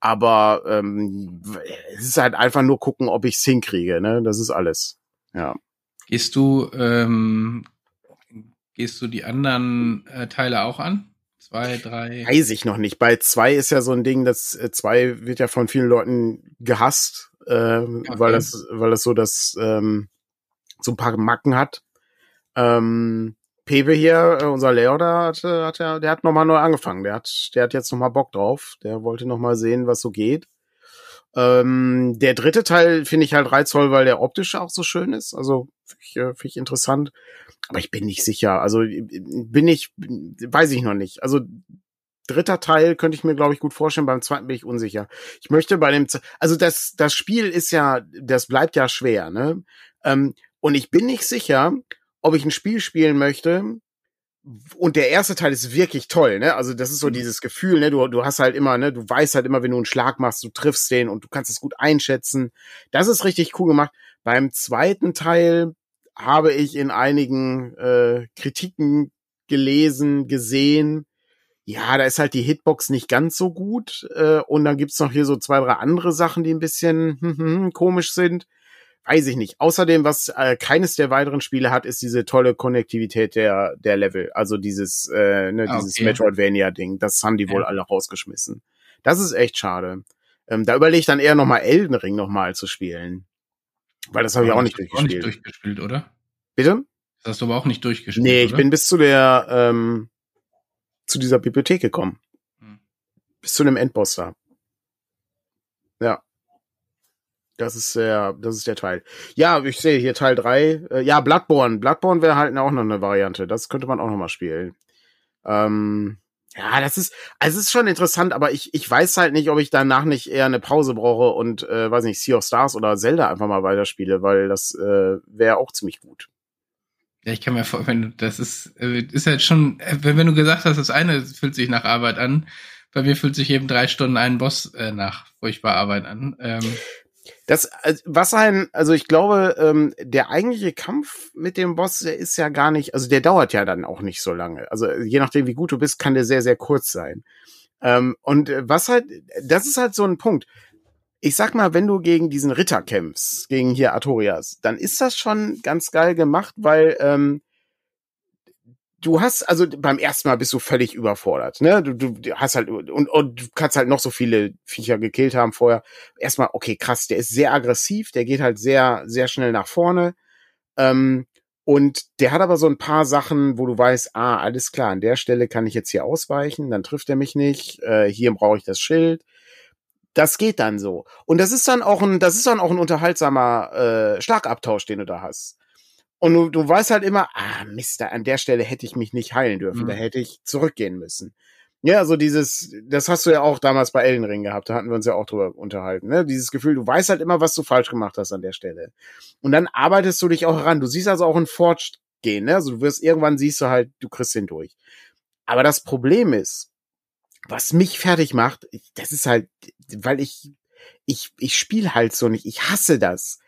Speaker 3: Aber ähm, es ist halt einfach nur gucken, ob ich es hinkriege. Ne? Das ist alles. Ja.
Speaker 1: Gehst du, ähm, gehst du die anderen äh, Teile auch an? Zwei, drei?
Speaker 3: Weiß ich noch nicht. Bei zwei ist ja so ein Ding, das äh, zwei wird ja von vielen Leuten gehasst äh, okay. weil das, weil das so das ähm, so ein paar Macken hat. Ähm, Pepe hier, äh, unser da hat, hat er, der hat nochmal neu angefangen. Der hat, der hat jetzt nochmal Bock drauf. Der wollte nochmal sehen, was so geht. Ähm, der dritte Teil finde ich halt reizvoll, weil der optisch auch so schön ist. Also finde ich, äh, find ich interessant. Aber ich bin nicht sicher. Also bin ich, weiß ich noch nicht. Also dritter Teil könnte ich mir, glaube ich, gut vorstellen. Beim zweiten bin ich unsicher. Ich möchte bei dem, also das, das Spiel ist ja, das bleibt ja schwer, ne? Ähm, und ich bin nicht sicher, ob ich ein Spiel spielen möchte. Und der erste Teil ist wirklich toll, ne? Also das ist so mhm. dieses Gefühl, ne? Du, du hast halt immer, ne? Du weißt halt immer, wenn du einen Schlag machst, du triffst den und du kannst es gut einschätzen. Das ist richtig cool gemacht. Beim zweiten Teil habe ich in einigen äh, Kritiken gelesen, gesehen, ja, da ist halt die Hitbox nicht ganz so gut. Äh, und dann gibt's noch hier so zwei, drei andere Sachen, die ein bisschen hm, hm, hm, komisch sind. Weiß ich nicht. Außerdem, was äh, keines der weiteren Spiele hat, ist diese tolle Konnektivität der, der Level. Also dieses, äh, ne, dieses okay. Metroidvania-Ding. Das haben die wohl ja. alle rausgeschmissen. Das ist echt schade. Ähm, da überlege ich dann eher nochmal Elden Ring nochmal zu spielen. Weil das habe ich auch nicht durchgespielt. Auch nicht
Speaker 1: durchgespielt, oder?
Speaker 3: Bitte?
Speaker 1: Das hast du aber auch nicht durchgespielt.
Speaker 3: Nee, ich
Speaker 1: oder?
Speaker 3: bin bis zu der, ähm, zu dieser Bibliothek gekommen. Hm. Bis zu einem Endboss da. Ja. Das ist der, das ist der Teil. Ja, ich sehe hier Teil drei. Äh, ja, Bloodborne. Bloodborne wäre halt auch noch eine Variante. Das könnte man auch noch mal spielen. Ähm, ja, das ist, also es ist schon interessant, aber ich, ich weiß halt nicht, ob ich danach nicht eher eine Pause brauche und, äh, weiß nicht, Sea of Stars oder Zelda einfach mal weiterspiele, weil das äh, wäre auch ziemlich gut.
Speaker 1: Ja, ich kann mir vorstellen, das ist, äh, ist halt schon, äh, wenn, wenn du gesagt hast, das eine fühlt sich nach Arbeit an, bei mir fühlt sich eben drei Stunden ein Boss äh, nach furchtbar Arbeit an. Ähm,
Speaker 3: das, was ein, also ich glaube, ähm, der eigentliche Kampf mit dem Boss, der ist ja gar nicht, also der dauert ja dann auch nicht so lange. Also je nachdem, wie gut du bist, kann der sehr, sehr kurz sein. Ähm, und was halt, das ist halt so ein Punkt ich sag mal, wenn du gegen diesen Ritter kämpfst, gegen hier Artorias, dann ist das schon ganz geil gemacht, weil ähm, du hast, also beim ersten Mal bist du völlig überfordert, ne? Du, du hast halt, und, und du kannst halt noch so viele Viecher gekillt haben vorher. Erstmal, okay, krass, der ist sehr aggressiv, der geht halt sehr, sehr schnell nach vorne. Ähm, und der hat aber so ein paar Sachen, wo du weißt, ah, alles klar, an der Stelle kann ich jetzt hier ausweichen, dann trifft er mich nicht, äh, hier brauche ich das Schild Das geht dann so. Und das ist dann auch ein, das ist dann auch ein unterhaltsamer äh, Schlagabtausch, den du da hast. Und du, du weißt halt immer, ah, Mister, an der Stelle hätte ich mich nicht heilen dürfen, mhm. da hätte ich zurückgehen müssen. Ja, also dieses, das hast du ja auch damals bei Elden Ring gehabt, da hatten wir uns ja auch drüber unterhalten, ne? Dieses Gefühl, du weißt halt immer, was du falsch gemacht hast an der Stelle. Und dann arbeitest du dich auch heran. Du siehst also auch ein Forge gehen, ne? Also du wirst irgendwann siehst du halt, du kriegst den durch. Aber das Problem ist, was mich fertig macht, das ist halt, weil ich, ich, ich spiele halt so nicht, ich hasse das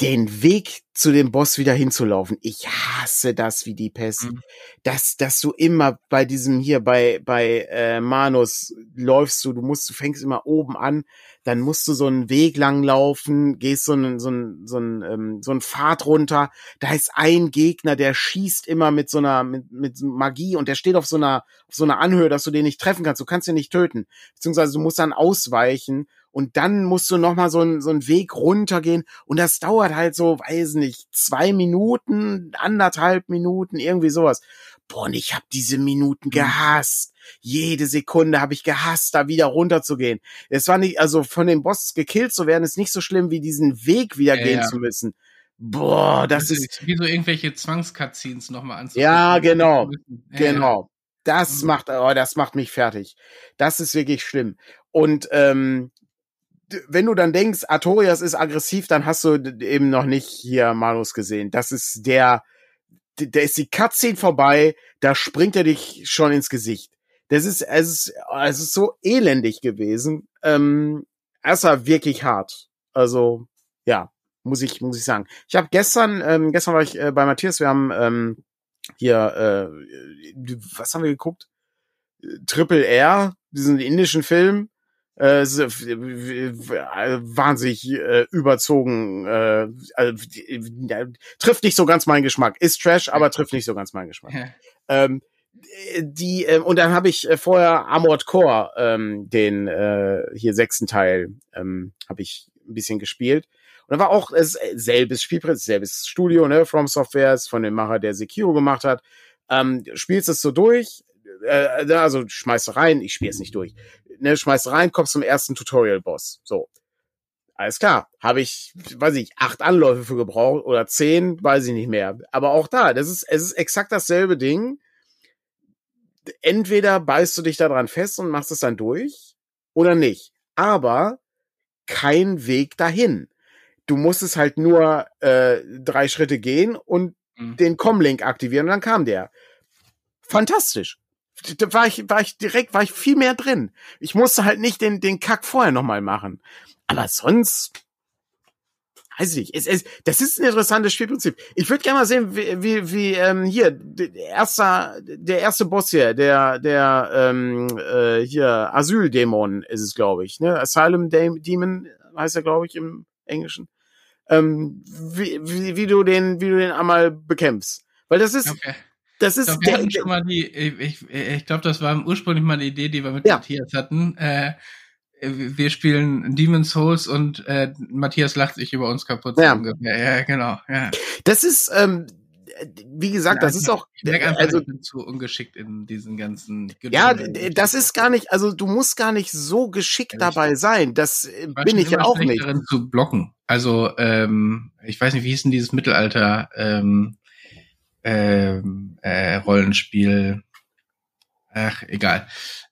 Speaker 3: den Weg zu dem Boss wieder hinzulaufen. Ich hasse das wie die Pest. Mhm. Dass, dass du immer bei diesem hier bei, bei äh, Manus läufst du, du musst, du fängst immer oben an, dann musst du so einen Weg lang laufen, gehst so einen, so einen, so einen, ähm, so einen Pfad runter. Da ist ein Gegner, der schießt immer mit so einer, mit, mit Magie und der steht auf so einer, auf so einer Anhöhe, dass du den nicht treffen kannst. Du kannst ihn nicht töten. Beziehungsweise du musst dann ausweichen und dann musst du noch mal so einen so einen Weg runtergehen und das dauert halt so, weiß nicht, zwei Minuten, anderthalb Minuten, irgendwie sowas. Boah, und ich habe diese Minuten mhm. gehasst. Jede Sekunde habe ich gehasst, da wieder runterzugehen. Es war nicht, also von den Boss gekillt zu werden, ist nicht so schlimm, wie diesen Weg wieder ja, gehen ja. zu müssen. Boah, das, das ist
Speaker 1: wie so irgendwelche Zwangscutscenes nochmal
Speaker 3: anzugucken. Ja, genau, ja, genau. Das macht, oh, das macht mich fertig. Das ist wirklich schlimm. Und ähm, wenn du dann denkst, Artorias ist aggressiv, dann hast du eben noch nicht hier Malus gesehen. Das ist der, der ist die Cutscene vorbei, da springt er dich schon ins Gesicht. Das ist, es ist, es ist so elendig gewesen. Ähm, es war wirklich hart. Also, ja, muss ich, muss ich sagen. Ich habe gestern, ähm, gestern war ich äh, bei Matthias, wir haben ähm, hier, äh, was haben wir geguckt? Triple R, diesen indischen Film äh, wahnsinnig äh, überzogen, äh, also, äh, trifft nicht so ganz meinen Geschmack. Ist Trash, aber trifft nicht so ganz meinen Geschmack. Ja. Ähm, die äh, und dann habe ich äh, vorher Armored Core ähm, den äh, hier sechsten Teil ähm, habe ich ein bisschen gespielt und da war auch es selbes Spielprinzip selbes Studio ne From Software von dem Macher der Sekiro gemacht hat ähm, spielst es so durch äh, also schmeißt rein ich spiele es nicht durch ne, schmeißt rein, kommst zum ersten Tutorial-Boss. So. Alles klar. Habe ich, weiß ich, acht Anläufe für gebraucht oder zehn, weiß ich nicht mehr. Aber auch da, das ist, es ist exakt dasselbe Ding. Entweder beißt du dich da dran fest und machst es dann durch oder nicht. Aber kein Weg dahin. Du musst es halt nur äh, drei Schritte gehen und mhm. den Com-Link aktivieren und dann kam der. Fantastisch da war ich, war ich direkt, war ich viel mehr drin. Ich musste halt nicht den, den Kack vorher nochmal machen. Aber sonst, weiß ich nicht. Es, es, das ist ein interessantes Spielprinzip. Ich würde gerne mal sehen, wie, wie, wie ähm, hier, der erste, der erste Boss hier, der, der, ähm, äh, hier, Asyldämon ist es, glaube ich, ne? Asylum Demon heißt er, glaube ich, im Englischen. Ähm, wie, wie, wie du den, wie du den einmal bekämpfst. Weil das ist, okay. Das ist
Speaker 1: ich glaub, der, schon mal die, ich, ich, ich glaube, das war ursprünglich mal eine Idee, die wir mit ja. Matthias hatten. Äh, wir spielen Demon's Souls und äh, Matthias lacht sich über uns kaputt.
Speaker 3: Ja, ja genau. Ja. Das ist, ähm, wie gesagt, ja, das ist auch.
Speaker 1: Ich merke einfach, also, ich bin zu ungeschickt in diesen ganzen.
Speaker 3: Ja, das ist gar nicht, also du musst gar nicht so geschickt ja, dabei sein. Das äh, bin ich ja auch nicht. Darin
Speaker 1: zu blocken. Also, ähm, ich weiß nicht, wie hieß denn dieses Mittelalter? Ähm, ähm, äh, Rollenspiel. Ach, egal.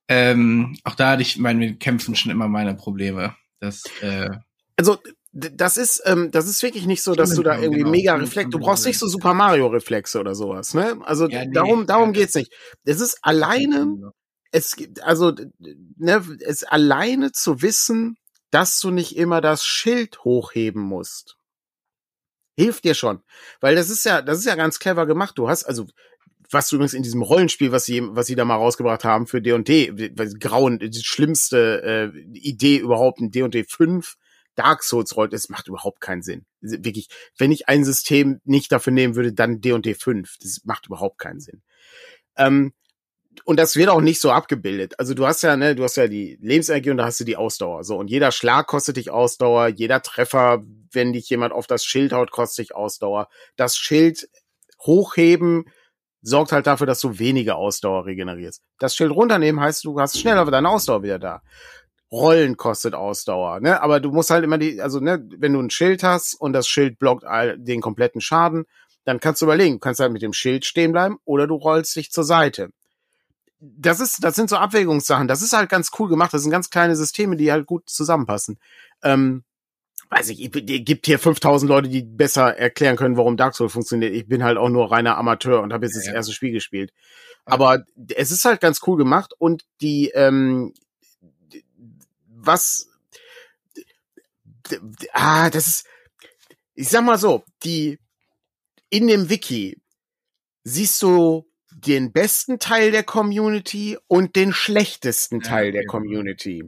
Speaker 1: Ähm, auch da hatte ich meine Kämpfen schon immer meine Probleme. Das, äh,
Speaker 3: also das ist, ähm, das ist wirklich nicht so, dass du da irgendwie genau. mega Reflex, du brauchst nicht so Super Mario Reflexe oder sowas, ne? Also ja, nee, darum, darum geht's nicht. Es ist alleine, es gibt, also, ne, es alleine zu wissen, dass du nicht immer das Schild hochheben musst hilft dir schon. Weil das ist ja, das ist ja ganz clever gemacht. Du hast, also, was du übrigens in diesem Rollenspiel, was sie, was sie da mal rausgebracht haben für D&D, grauen, die schlimmste äh, Idee überhaupt, ein D&D 5, Dark Souls rollt, das macht überhaupt keinen Sinn. Wirklich, wenn ich ein System nicht dafür nehmen würde, dann D&D 5. Das macht überhaupt keinen Sinn. Ähm, und das wird auch nicht so abgebildet. Also du hast ja, ne, du hast ja die Lebensenergie und da hast du die Ausdauer. So, und jeder Schlag kostet dich Ausdauer, jeder Treffer, wenn dich jemand auf das Schild haut, kostet dich Ausdauer. Das Schild hochheben sorgt halt dafür, dass du weniger Ausdauer regenerierst. Das Schild runternehmen heißt, du hast schneller deine Ausdauer wieder da. Rollen kostet Ausdauer, ne? Aber du musst halt immer die, also ne, wenn du ein Schild hast und das Schild blockt all den kompletten Schaden, dann kannst du überlegen, du kannst halt mit dem Schild stehen bleiben oder du rollst dich zur Seite. Das ist, das sind so Abwägungssachen. Das ist halt ganz cool gemacht. Das sind ganz kleine Systeme, die halt gut zusammenpassen. Ähm, weiß ich, es gibt hier 5000 Leute, die besser erklären können, warum Dark Souls funktioniert. Ich bin halt auch nur reiner Amateur und habe jetzt ja, das ja. erste Spiel gespielt. Aber es ist halt ganz cool gemacht und die, ähm, was, ah, das ist, ich sag mal so, die, in dem Wiki siehst du den besten Teil der Community und den schlechtesten Teil ja, der Community.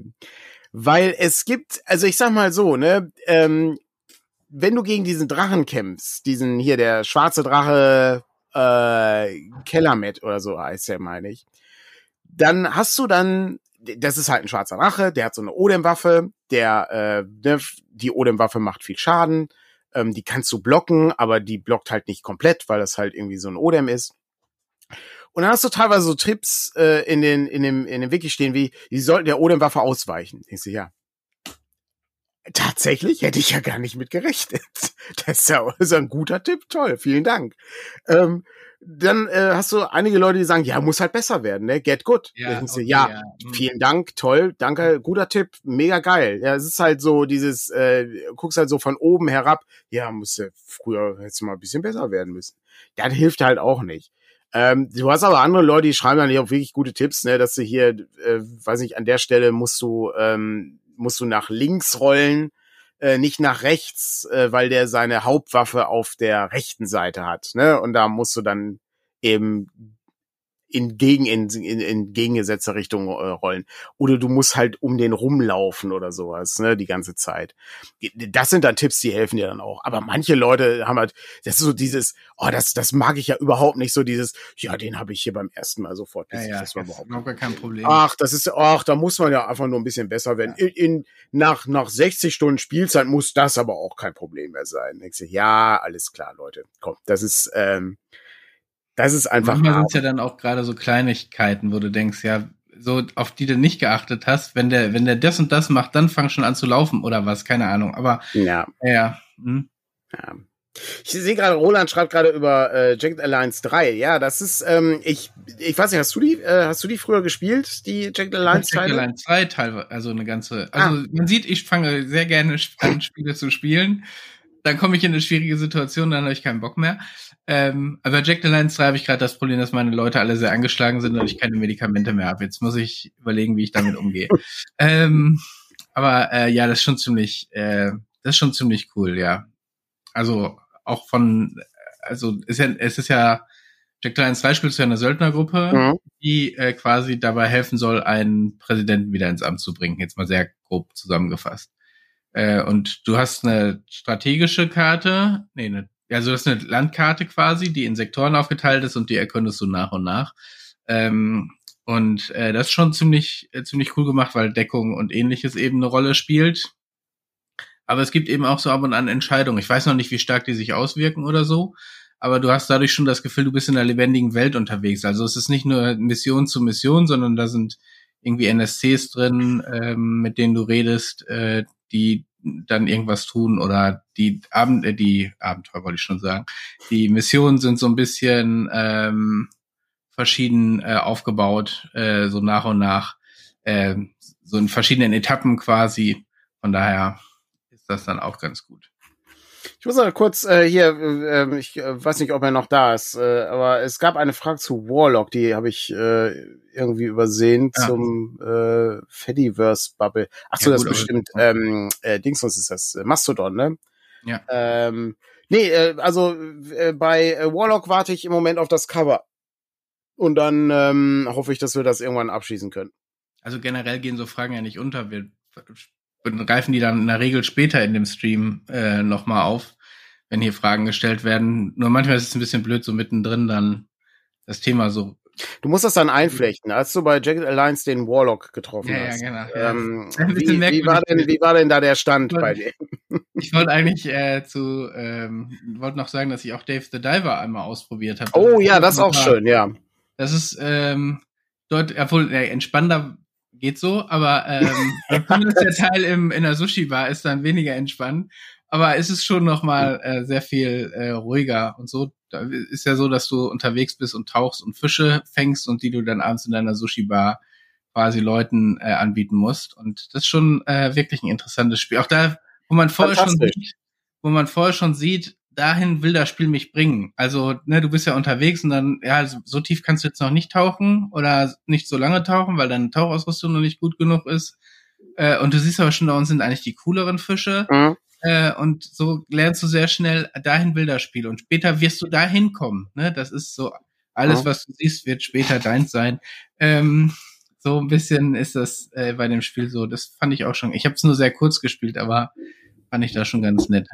Speaker 3: Weil es gibt, also ich sag mal so, ne, ähm, wenn du gegen diesen Drachen kämpfst, diesen hier, der schwarze Drache, äh, Kellermet oder so heißt der, meine ich, dann hast du dann, das ist halt ein schwarzer Drache, der hat so eine Odem-Waffe, der, äh, ne, die Odem-Waffe macht viel Schaden, ähm, die kannst du blocken, aber die blockt halt nicht komplett, weil das halt irgendwie so ein Odem ist. Und dann hast du teilweise so Trips äh, in den in dem in dem Wiki stehen wie, die sollten der Odem-Waffe ausweichen. Denkst du, ja. Tatsächlich hätte ich ja gar nicht mit gerechnet. Das ist ja, ist ja ein guter Tipp, toll, vielen Dank. Ähm, dann äh, hast du einige Leute, die sagen, ja, muss halt besser werden, ne? Get good. Ja, okay, ja, ja, mhm. vielen Dank, toll, danke, guter Tipp, mega geil. Ja, es ist halt so dieses, äh, guckst halt so von oben herab, ja, muss ja früher jetzt mal ein bisschen besser werden müssen. Das hilft halt auch nicht. Ähm, du hast aber andere Leute, die schreiben dann auch wirklich gute Tipps, ne, dass du hier, äh, weiß nicht, an der Stelle musst du, ähm, musst du nach links rollen, äh, nicht nach rechts, äh, weil der seine Hauptwaffe auf der rechten Seite hat. Ne? Und da musst du dann eben in, gegen, in, in, in gegengesetzte Richtung äh, rollen. Oder du musst halt um den rumlaufen oder sowas, ne, die ganze Zeit. Das sind dann Tipps, die helfen dir dann auch. Aber manche Leute haben halt, das ist so dieses, oh, das, das mag ich ja überhaupt nicht, so dieses, ja, den habe ich hier beim ersten Mal sofort
Speaker 1: ja, ja, das war überhaupt gar kein Problem.
Speaker 3: Ach, das ist, ach, da muss man ja einfach nur ein bisschen besser werden. Ja. In, in, nach, nach 60 Stunden Spielzeit muss das aber auch kein Problem mehr sein. Ich sag, ja, alles klar, Leute. Komm, das ist, ähm, das ist einfach.
Speaker 1: Manchmal sind es ja dann auch gerade so Kleinigkeiten, wo du denkst, ja, so auf die du nicht geachtet hast, wenn der, wenn der das und das macht, dann fang schon an zu laufen oder was, keine Ahnung. Aber
Speaker 3: ja.
Speaker 1: Ja. Hm.
Speaker 3: ja. Ich sehe gerade, Roland schreibt gerade über äh, Jagged Alliance 3. Ja, das ist, ähm, ich, ich weiß nicht, hast du die, äh, hast du die früher gespielt, die Jagged Alliance
Speaker 1: Jagged Alliance 2 teilweise, also eine ganze, also ah. man sieht, ich fange sehr gerne an, Spiele zu spielen. Dann komme ich in eine schwierige Situation, dann habe ich keinen Bock mehr. Ähm, aber Jack the Lions 3 habe ich gerade das Problem, dass meine Leute alle sehr angeschlagen sind und ich keine Medikamente mehr habe. Jetzt muss ich überlegen, wie ich damit umgehe. ähm, aber äh, ja, das ist schon ziemlich, äh, das ist schon ziemlich cool, ja. Also auch von, also ist ja, es ist ja, Jack the Lions 3 spielt ja eine Söldnergruppe, mhm. die äh, quasi dabei helfen soll, einen Präsidenten wieder ins Amt zu bringen. Jetzt mal sehr grob zusammengefasst. Äh, und du hast eine strategische Karte, nee, eine also das ist eine Landkarte quasi, die in Sektoren aufgeteilt ist und die erkundest du nach und nach. Ähm, und äh, das ist schon ziemlich, äh, ziemlich cool gemacht, weil Deckung und ähnliches eben eine Rolle spielt. Aber es gibt eben auch so ab und an Entscheidungen. Ich weiß noch nicht, wie stark die sich auswirken oder so. Aber du hast dadurch schon das Gefühl, du bist in einer lebendigen Welt unterwegs. Also es ist nicht nur Mission zu Mission, sondern da sind irgendwie NSCs drin, ähm, mit denen du redest, äh, die dann irgendwas tun oder die Abend, äh, die Abenteuer wollte ich schon sagen. Die Missionen sind so ein bisschen ähm, verschieden äh, aufgebaut, äh, so nach und nach, äh, so in verschiedenen Etappen quasi. Von daher ist das dann auch ganz gut.
Speaker 3: Ich muss mal kurz äh, hier, äh, ähm, ich äh, weiß nicht, ob er noch da ist, äh, aber es gab eine Frage zu Warlock, die habe ich äh, irgendwie übersehen ja. zum äh, Fediverse Bubble. Ach so, ja, das ist bestimmt ähm, äh, Dingsons ist das äh, Mastodon, ne?
Speaker 1: Ja.
Speaker 3: Ähm, nee, äh, also äh, bei äh, Warlock warte ich im Moment auf das Cover. Und dann ähm, hoffe ich, dass wir das irgendwann abschließen können.
Speaker 1: Also generell gehen so Fragen ja nicht unter. Wir greifen die dann in der Regel später in dem Stream äh, nochmal auf, wenn hier Fragen gestellt werden. Nur manchmal ist es ein bisschen blöd, so mittendrin dann das Thema so.
Speaker 3: Du musst das dann einflechten, als du bei Jagged Alliance den Warlock getroffen
Speaker 1: ja,
Speaker 3: hast.
Speaker 1: Ja,
Speaker 3: genau. Ähm, wie, wie, war denn, wie war denn da der Stand
Speaker 1: wollte,
Speaker 3: bei dir?
Speaker 1: Ich wollte eigentlich äh, zu, ähm, wollte noch sagen, dass ich auch Dave the Diver einmal ausprobiert habe.
Speaker 3: Oh ja, das ist auch schön, ja.
Speaker 1: Das ist ähm, dort, obwohl äh, entspannender geht so, aber ähm, der Teil im, in der Sushi-Bar ist dann weniger entspannt. Aber es ist schon noch mal äh, sehr viel äh, ruhiger und so. Da ist ja so, dass du unterwegs bist und tauchst und Fische fängst und die du dann abends in deiner Sushi-Bar quasi Leuten äh, anbieten musst. Und das ist schon äh, wirklich ein interessantes Spiel. Auch da, wo man vorher schon sieht, wo man vorher schon sieht, dahin will das Spiel mich bringen. Also, ne, du bist ja unterwegs und dann, ja, so tief kannst du jetzt noch nicht tauchen oder nicht so lange tauchen, weil deine Tauchausrüstung noch nicht gut genug ist. Äh, und du siehst aber schon, da unten sind eigentlich die cooleren Fische. Mhm. Äh, und so lernst du sehr schnell, dahin will das Spiel. Und später wirst du dahin kommen. Ne? Das ist so, alles, mhm. was du siehst, wird später deins sein. Ähm, so ein bisschen ist das äh, bei dem Spiel so. Das fand ich auch schon. Ich habe es nur sehr kurz gespielt, aber fand ich da schon ganz nett.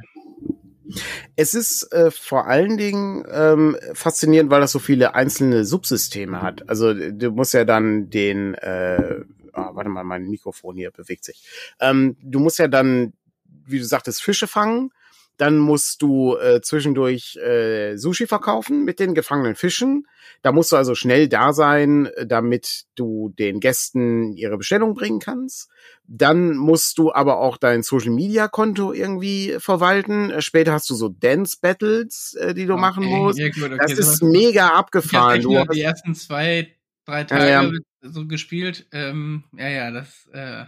Speaker 3: Es ist äh, vor allen Dingen ähm, faszinierend, weil das so viele einzelne Subsysteme hat. Also du musst ja dann den, äh, oh, warte mal, mein Mikrofon hier bewegt sich. Ähm, du musst ja dann, wie du sagtest, Fische fangen dann musst du äh, zwischendurch äh, Sushi verkaufen mit den gefangenen Fischen. Da musst du also schnell da sein, damit du den Gästen ihre Bestellung bringen kannst. Dann musst du aber auch dein Social Media Konto irgendwie verwalten. Später hast du so Dance Battles, äh, die du okay, machen musst. Ja, gut, okay, das ist mega abgefahren.
Speaker 1: Ich habe die ersten zwei, drei Tage ja, ja. so gespielt. Ähm, ja, ja, das. Äh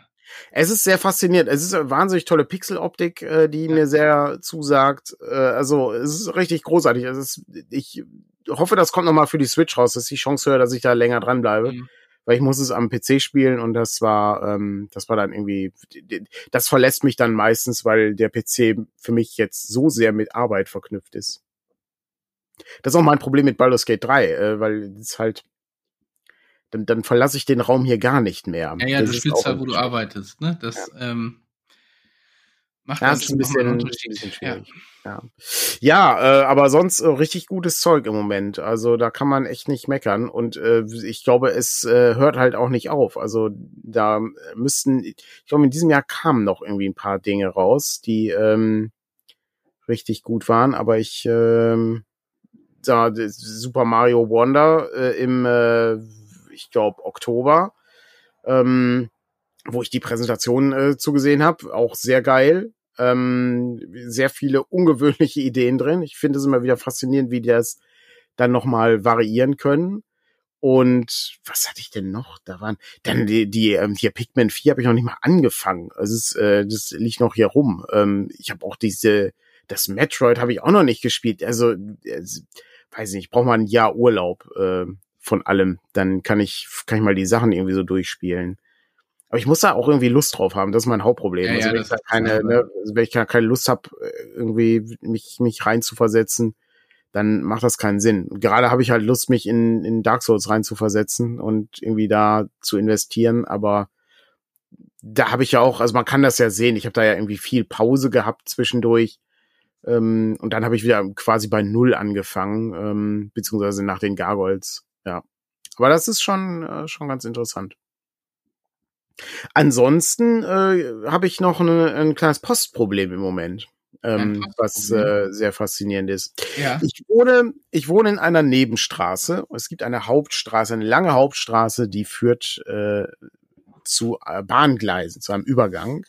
Speaker 3: es ist sehr faszinierend. Es ist eine wahnsinnig tolle Pixeloptik, äh, die ja. mir sehr zusagt. Äh, also es ist richtig großartig. Es ist, ich hoffe, das kommt nochmal für die Switch raus, dass ich die Chance höre, dass ich da länger dranbleibe. Mhm. Weil ich muss es am PC spielen und das war, ähm, das war dann irgendwie, das verlässt mich dann meistens, weil der PC für mich jetzt so sehr mit Arbeit verknüpft ist. Das ist auch mein Problem mit Baldur's Gate 3, äh, weil es halt, dann, dann verlasse ich den Raum hier gar nicht mehr.
Speaker 1: Ja, ja, das du spielst da, wo du arbeitest, ne? Das ja. ähm,
Speaker 3: macht ja, ist ein bisschen, ein bisschen schwierig. Ja, ja, ja äh, aber sonst äh, richtig gutes Zeug im Moment. Also da kann man echt nicht meckern. Und äh, ich glaube, es äh, hört halt auch nicht auf. Also da müssten, ich glaube, in diesem Jahr kamen noch irgendwie ein paar Dinge raus, die ähm, richtig gut waren. Aber ich ähm, da Super Mario Wonder äh, im äh, ich glaube, Oktober, ähm, wo ich die Präsentation äh, zugesehen habe. Auch sehr geil. Ähm, sehr viele ungewöhnliche Ideen drin. Ich finde es immer wieder faszinierend, wie die das dann nochmal variieren können. Und was hatte ich denn noch? Da waren dann die, die ähm, hier Pikmin 4 habe ich noch nicht mal angefangen. Also es, äh, das liegt noch hier rum. Ähm, ich habe auch diese, das Metroid habe ich auch noch nicht gespielt. Also, äh, weiß nicht, ich brauche mal ein Jahr Urlaub. Äh, von allem. Dann kann ich, kann ich mal die Sachen irgendwie so durchspielen. Aber ich muss da auch irgendwie Lust drauf haben. Das ist mein Hauptproblem. Ja, also wenn ja, ich da keine, ne, also wenn ich keine Lust habe, irgendwie mich, mich reinzuversetzen, dann macht das keinen Sinn. Gerade habe ich halt Lust, mich in, in Dark Souls reinzuversetzen und irgendwie da zu investieren, aber da habe ich ja auch, also man kann das ja sehen, ich habe da ja irgendwie viel Pause gehabt zwischendurch. Ähm, und dann habe ich wieder quasi bei Null angefangen, ähm, beziehungsweise nach den Gargoyles. Ja. Aber das ist schon, äh, schon ganz interessant. Ansonsten äh, habe ich noch eine, ein kleines Postproblem im Moment, ähm, was äh, sehr faszinierend ist. Ja. Ich wohne, ich wohne in einer Nebenstraße. Es gibt eine Hauptstraße, eine lange Hauptstraße, die führt äh, zu äh, Bahngleisen, zu einem Übergang.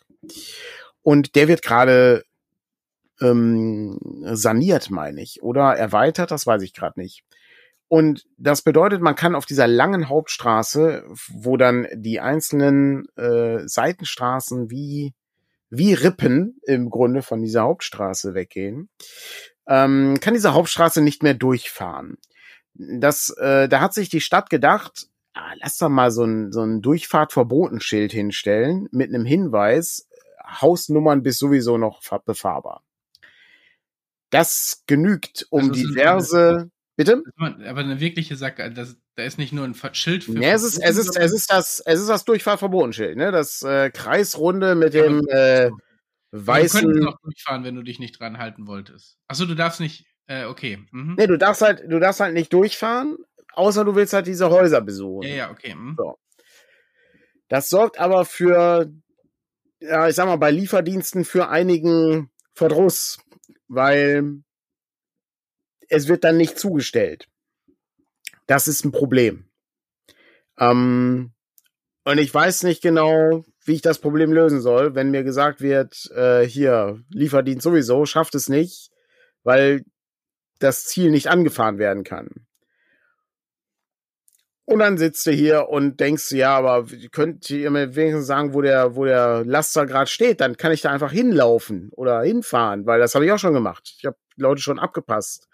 Speaker 3: Und der wird gerade ähm, saniert, meine ich, oder erweitert, das weiß ich gerade nicht. Und das bedeutet, man kann auf dieser langen Hauptstraße, wo dann die einzelnen äh, Seitenstraßen wie, wie Rippen im Grunde von dieser Hauptstraße weggehen, ähm, kann diese Hauptstraße nicht mehr durchfahren. Das, äh, da hat sich die Stadt gedacht, ah, lass doch mal so ein, so ein Durchfahrtverbotenschild hinstellen mit einem Hinweis, Hausnummern bis sowieso noch befahrbar. Das genügt, um also diverse Bitte?
Speaker 1: Aber eine wirkliche Sackgasse, das, da ist nicht nur ein Schild
Speaker 3: für. Nee, es ist, es ist, es ist das, es ist das Durchfahrtverbotenschild, ne? Das äh, Kreisrunde mit dem äh, weißen. Du könntest
Speaker 1: auch durchfahren, wenn du dich nicht dran halten wolltest. Achso, du darfst nicht, äh, okay.
Speaker 3: Mhm. Nee, du darfst halt, du darfst halt nicht durchfahren, außer du willst halt diese Häuser besuchen.
Speaker 1: Ja, ja, okay. Mhm.
Speaker 3: So. Das sorgt aber für, ja, ich sag mal, bei Lieferdiensten für einigen Verdruss, weil es wird dann nicht zugestellt. Das ist ein Problem. Ähm, Und ich weiß nicht genau, wie ich das Problem lösen soll, wenn mir gesagt wird, äh, hier, Lieferdienst sowieso, schafft es nicht, weil das Ziel nicht angefahren werden kann. Und dann sitzt du hier und denkst, ja, aber könnt ihr mir wenigstens sagen, wo der, wo der Laster gerade steht? Dann kann ich da einfach hinlaufen oder hinfahren, weil das habe ich auch schon gemacht. Ich habe Leute schon abgepasst,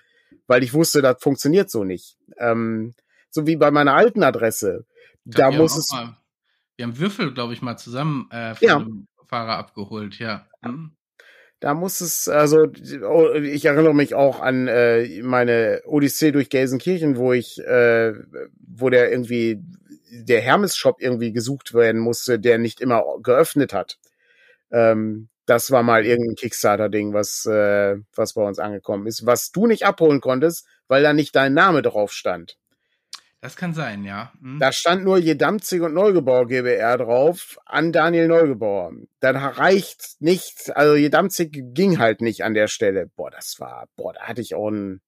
Speaker 3: weil ich wusste, das funktioniert so nicht. Ähm, so wie bei meiner alten Adresse. Da muss es.
Speaker 1: Mal, wir haben Würfel, glaube ich, mal zusammen äh, von ja. dem Fahrer abgeholt, ja. Hm.
Speaker 3: Da muss es, also oh, ich erinnere mich auch an äh, meine Odyssee durch Gelsenkirchen, wo ich, äh, wo der irgendwie der Hermes-Shop irgendwie gesucht werden musste, der nicht immer geöffnet hat. Ähm, das war mal irgendein Kickstarter-Ding, was, äh, was bei uns angekommen ist, was du nicht abholen konntest, weil da nicht dein Name drauf stand.
Speaker 1: Das kann sein, ja.
Speaker 3: Hm. Da stand nur Jedamzig und Neugebauer GBR drauf an Daniel Neugebauer. Dann reicht nicht, also Jedamzig ging halt nicht an der Stelle. Boah, das war, boah, da hatte ich auch einen,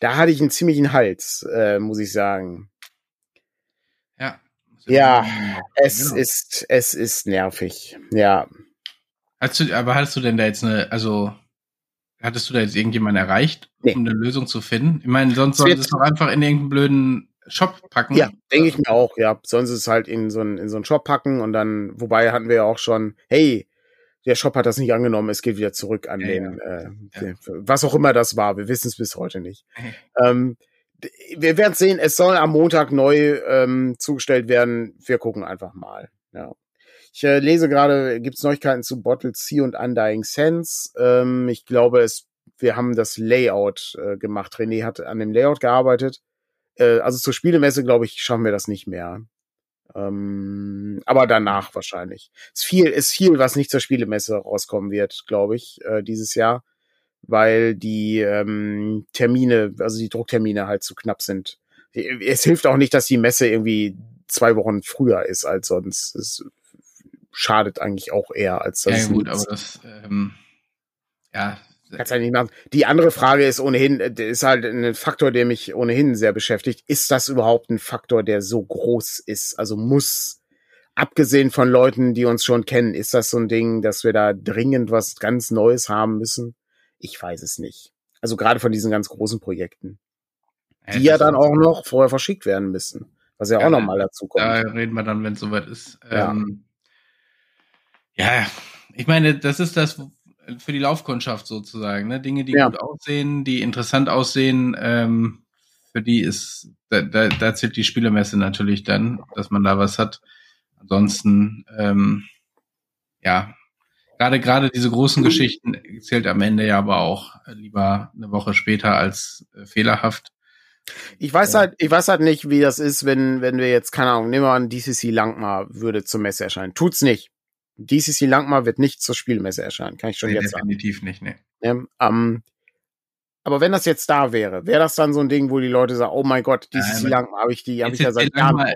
Speaker 3: da hatte ich einen ziemlichen Hals, äh, muss ich sagen.
Speaker 1: Ja.
Speaker 3: Ja, es genau. ist, es ist nervig. Ja.
Speaker 1: Hast du, aber hast du denn da jetzt eine, also hattest du da jetzt irgendjemanden erreicht, nee. um eine Lösung zu finden? Ich meine, sonst soll es doch einfach in irgendeinen blöden Shop packen.
Speaker 3: Ja, denke ich mir auch, ja. Sonst ist es halt in so, einen, in so einen Shop packen und dann, wobei hatten wir ja auch schon, hey, der Shop hat das nicht angenommen, es geht wieder zurück an ja, den, ja. Äh, ja. was auch immer das war, wir wissen es bis heute nicht. ähm, wir werden sehen, es soll am Montag neu ähm, zugestellt werden. Wir gucken einfach mal. Ja. Ich äh, lese gerade, gibt es Neuigkeiten zu Bottle C und Undying Sense. Ähm, ich glaube, es, wir haben das Layout äh, gemacht. René hat an dem Layout gearbeitet äh, also zur Spielemesse, glaube ich, schaffen wir das nicht mehr. Ähm, aber danach wahrscheinlich. Ist viel, ist viel, was nicht zur Spielemesse rauskommen wird, glaube ich, äh, dieses Jahr, weil die ähm, Termine, also die Drucktermine halt zu knapp sind. Es hilft auch nicht, dass die Messe irgendwie zwei Wochen früher ist als sonst. Es schadet eigentlich auch eher, als
Speaker 1: das. Ja, gut, aber das, ähm, ja,
Speaker 3: Kannst halt nicht machen. Die andere Frage ist ohnehin, äh, ist halt ein Faktor, der mich ohnehin sehr beschäftigt. Ist das überhaupt ein Faktor, der so groß ist? Also muss, abgesehen von Leuten, die uns schon kennen, ist das so ein Ding, dass wir da dringend was ganz Neues haben müssen? Ich weiß es nicht. Also gerade von diesen ganz großen Projekten. die ja dann auch noch vorher verschickt werden müssen. Was ja, ja auch nochmal dazu kommt.
Speaker 1: Da reden wir dann, wenn es soweit ist. Ja. Ähm, ja, ich meine, das ist das, für die Laufkundschaft sozusagen, ne? Dinge, die ja. gut aussehen, die interessant aussehen, ähm, für die ist, da, da, da zählt die Spielemesse natürlich dann, dass man da was hat. Ansonsten, ähm, ja, gerade gerade diese großen Geschichten zählt am Ende ja aber auch lieber eine Woche später als äh, fehlerhaft.
Speaker 3: Ich weiß halt, ich weiß halt nicht, wie das ist, wenn, wenn wir jetzt, keine Ahnung, nehmen wir an, DCC Langmar würde zur Messe erscheinen. Tut's nicht. DCC Langmar wird nicht zur Spielmesse erscheinen, kann ich schon nee, jetzt
Speaker 1: definitiv sagen. Definitiv nicht,
Speaker 3: ne. Ähm, ähm, aber wenn das jetzt da wäre, wäre das dann so ein Ding, wo die Leute sagen, oh mein Gott, DCC ja, Langmar habe ich die, habe ich ja seit Jahren.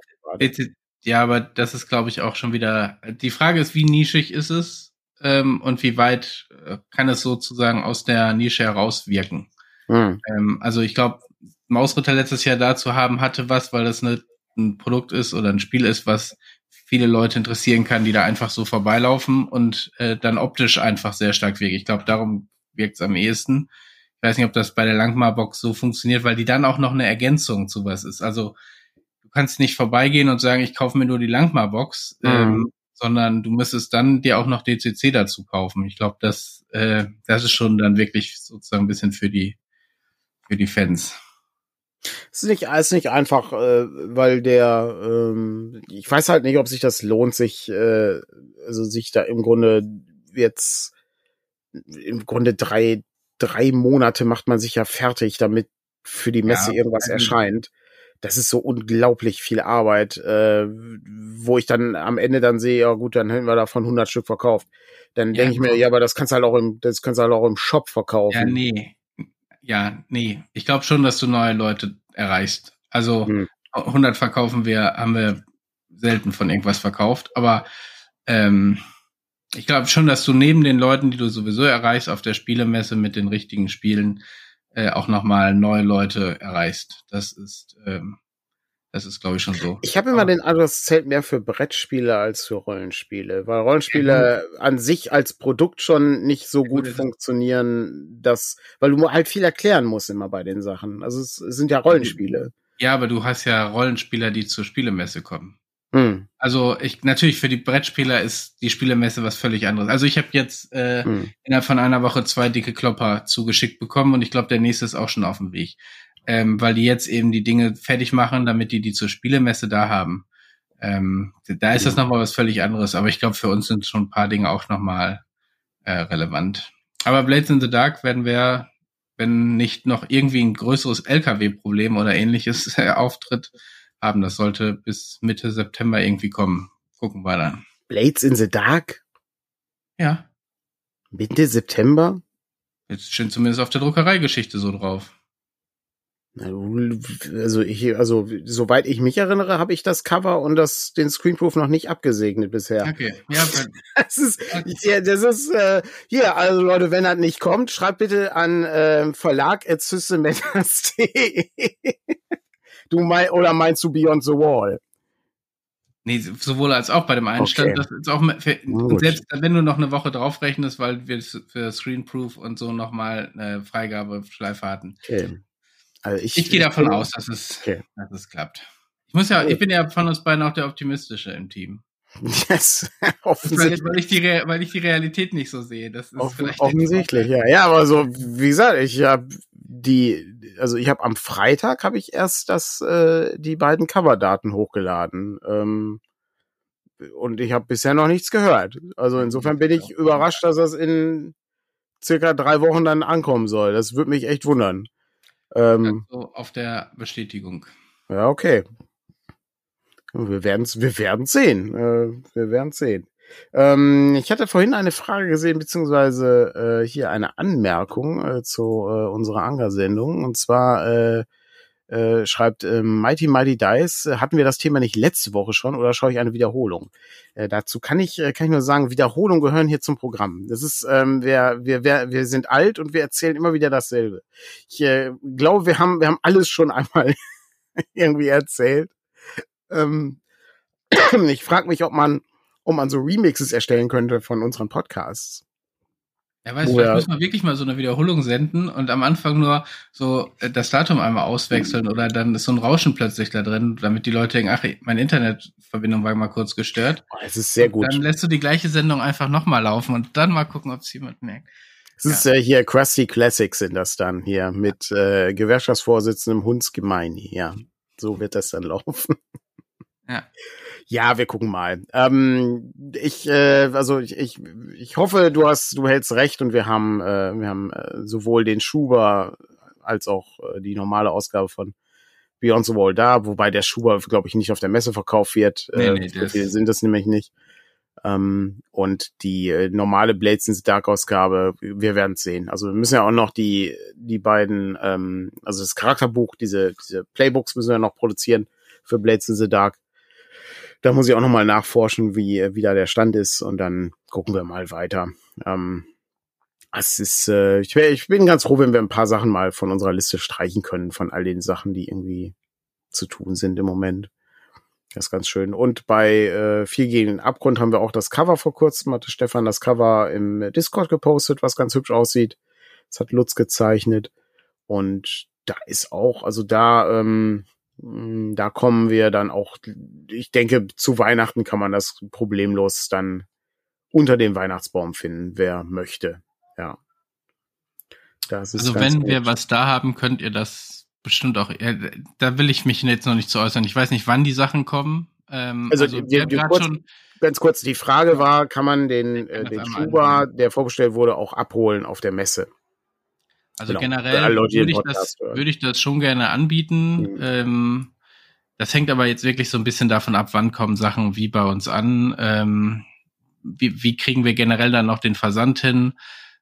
Speaker 1: Ja, aber das ist, glaube ich, auch schon wieder. Die Frage ist, wie nischig ist es ähm, und wie weit äh, kann es sozusagen aus der Nische herauswirken? Hm. Ähm, also ich glaube, Mausritter letztes Jahr dazu haben hatte was, weil das eine, ein Produkt ist oder ein Spiel ist, was viele Leute interessieren kann, die da einfach so vorbeilaufen und äh, dann optisch einfach sehr stark wirken. Ich glaube, darum wirkt es am ehesten. Ich weiß nicht, ob das bei der Langmar-Box so funktioniert, weil die dann auch noch eine Ergänzung zu was ist. Also du kannst nicht vorbeigehen und sagen, ich kaufe mir nur die Langmar-Box, mhm. ähm, sondern du müsstest dann dir auch noch DCC dazu kaufen. Ich glaube, das, äh, das ist schon dann wirklich sozusagen ein bisschen für die, für die Fans.
Speaker 3: Es ist nicht, ist nicht einfach, äh, weil der, ähm, ich weiß halt nicht, ob sich das lohnt, sich, äh, also sich da im Grunde jetzt, im Grunde drei, drei Monate macht man sich ja fertig, damit für die Messe ja, irgendwas erscheint. Das ist so unglaublich viel Arbeit, äh, wo ich dann am Ende dann sehe, ja gut, dann hätten wir davon 100 Stück verkauft. Dann ja, denke ich mir, ja, aber das kannst du halt auch im, das kannst du halt auch im Shop verkaufen. Ja,
Speaker 1: nee ja, nee, ich glaube schon, dass du neue Leute erreichst. Also hm. 100 verkaufen wir, haben wir selten von irgendwas verkauft, aber ähm, ich glaube schon, dass du neben den Leuten, die du sowieso erreichst auf der Spielemesse mit den richtigen Spielen, äh, auch nochmal neue Leute erreichst. Das ist, ähm, Das ist, glaube ich, schon so.
Speaker 3: Ich habe immer den Eindruck, es zählt mehr für Brettspiele als für Rollenspiele, weil Rollenspiele ja, an sich als Produkt schon nicht so gut ja, funktionieren, dass, weil du halt viel erklären musst immer bei den Sachen. Also es, es sind ja Rollenspiele.
Speaker 1: Ja, aber du hast ja Rollenspieler, die zur Spielemesse kommen. Hm. Also ich natürlich für die Brettspieler ist die Spielemesse was völlig anderes. Also ich habe jetzt äh, hm. innerhalb von einer Woche zwei dicke Klopper zugeschickt bekommen und ich glaube, der nächste ist auch schon auf dem Weg ähm, weil die jetzt eben die Dinge fertig machen, damit die die zur Spielemesse da haben. Ähm, da ist das nochmal was völlig anderes, aber ich glaube, für uns sind schon ein paar Dinge auch nochmal äh, relevant. Aber Blades in the Dark werden wir, wenn nicht noch irgendwie ein größeres LKW-Problem oder ähnliches äh, auftritt, haben. Das sollte bis Mitte September irgendwie kommen. Gucken wir dann.
Speaker 3: Blades in the Dark?
Speaker 1: Ja.
Speaker 3: Mitte September?
Speaker 1: Jetzt steht zumindest auf der Druckereigeschichte so drauf.
Speaker 3: Also ich, also soweit ich mich erinnere, habe ich das Cover und das den Screenproof noch nicht abgesegnet bisher.
Speaker 1: Okay, ja,
Speaker 3: das ist, ja, das ist äh, hier. Also Leute, wenn das nicht kommt, schreibt bitte an äh, Verlag Du mein oder meinst du Beyond the Wall?
Speaker 1: Nee, sowohl als auch bei dem einen okay. das ist auch für, selbst wenn du noch eine Woche draufrechnest, weil wir für Screenproof und so nochmal eine Freigabeschleife hatten. Okay. Also ich, ich gehe davon aus, dass es, okay. dass es klappt. Ich muss ja, ich bin ja von uns beiden auch der optimistische im Team. Yes, offensichtlich. Weil, weil, ich die weil ich die Realität nicht so sehe. Das ist
Speaker 3: Offen, vielleicht offensichtlich, ja. Ja, aber so, wie gesagt, ich habe die, also ich habe am Freitag habe ich erst das, äh, die beiden Coverdaten hochgeladen. Ähm, und ich habe bisher noch nichts gehört. Also insofern bin ich überrascht, dass das in circa drei Wochen dann ankommen soll. Das würde mich echt wundern.
Speaker 1: Ähm, also auf der Bestätigung.
Speaker 3: Ja, okay. Wir werden es wir werden's sehen. Äh, wir werden sehen. Ähm, ich hatte vorhin eine Frage gesehen, beziehungsweise äh, hier eine Anmerkung äh, zu äh, unserer Anga-Sendung. Und zwar äh, schreibt äh, Mighty Mighty Dice, äh, hatten wir das Thema nicht letzte Woche schon oder schaue ich eine Wiederholung? Äh, dazu kann ich, äh, kann ich nur sagen, Wiederholungen gehören hier zum Programm. Das ist, ähm, wir, wir, wir, wir sind alt und wir erzählen immer wieder dasselbe. Ich äh, glaube, wir haben, wir haben alles schon einmal irgendwie erzählt. Ähm, ich frage mich, ob man, ob man so Remixes erstellen könnte von unseren Podcasts.
Speaker 1: Ja, weißt du, vielleicht müssen wir wirklich mal so eine Wiederholung senden und am Anfang nur so äh, das Datum einmal auswechseln oder dann ist so ein Rauschen plötzlich da drin, damit die Leute denken, ach, meine Internetverbindung war mal kurz gestört.
Speaker 3: Es ist sehr gut.
Speaker 1: Und dann lässt du die gleiche Sendung einfach nochmal laufen und dann mal gucken, ob es jemand merkt.
Speaker 3: Es ja. ist äh, hier Krusty Classics sind das dann hier mit äh, Gewerkschaftsvorsitzendem Hundsgemeini, ja. So wird das dann laufen.
Speaker 1: Ja.
Speaker 3: Ja, wir gucken mal. Ähm, ich, äh, also ich, ich, ich hoffe, du hast, du hältst recht und wir haben, äh, wir haben äh, sowohl den Schuber als auch äh, die normale Ausgabe von Beyond the Wall da, wobei der Schuber, glaube ich, nicht auf der Messe verkauft wird. Nee, äh, nee, so viele sind das nämlich nicht. Ähm, und die äh, normale Blades in the Dark Ausgabe, wir werden sehen. Also wir müssen ja auch noch die, die beiden, ähm, also das Charakterbuch, diese, diese Playbooks müssen wir noch produzieren für Blades in the Dark. Da muss ich auch nochmal nachforschen, wie, wie da der Stand ist und dann gucken wir mal weiter. Ähm, es ist, äh, ich, wär, ich bin ganz froh, wenn wir ein paar Sachen mal von unserer Liste streichen können, von all den Sachen, die irgendwie zu tun sind im Moment. Das ist ganz schön. Und bei äh, Vier gegen den Abgrund haben wir auch das Cover vor kurzem, hatte Stefan das Cover im Discord gepostet, was ganz hübsch aussieht. Das hat Lutz gezeichnet. Und da ist auch, also da, ähm, hm, da kommen wir dann auch, ich denke, zu Weihnachten kann man das problemlos dann unter dem Weihnachtsbaum finden, wer möchte. Ja.
Speaker 1: also wenn gut. wir was da haben, könnt ihr das bestimmt auch. Da will ich mich jetzt noch nicht zu äußern. Ich weiß nicht, wann die Sachen kommen.
Speaker 3: Ähm, also, also die, die kurz, ganz kurz, die Frage war, kann man den, äh, den Schuber, der vorbestellt wurde, auch abholen auf der Messe?
Speaker 1: Also genau. generell würde ich, das, würde ich das schon gerne anbieten. Mhm. Ähm, das hängt aber jetzt wirklich so ein bisschen davon ab, wann kommen Sachen wie bei uns an. Ähm, wie, wie kriegen wir generell dann noch den Versand hin?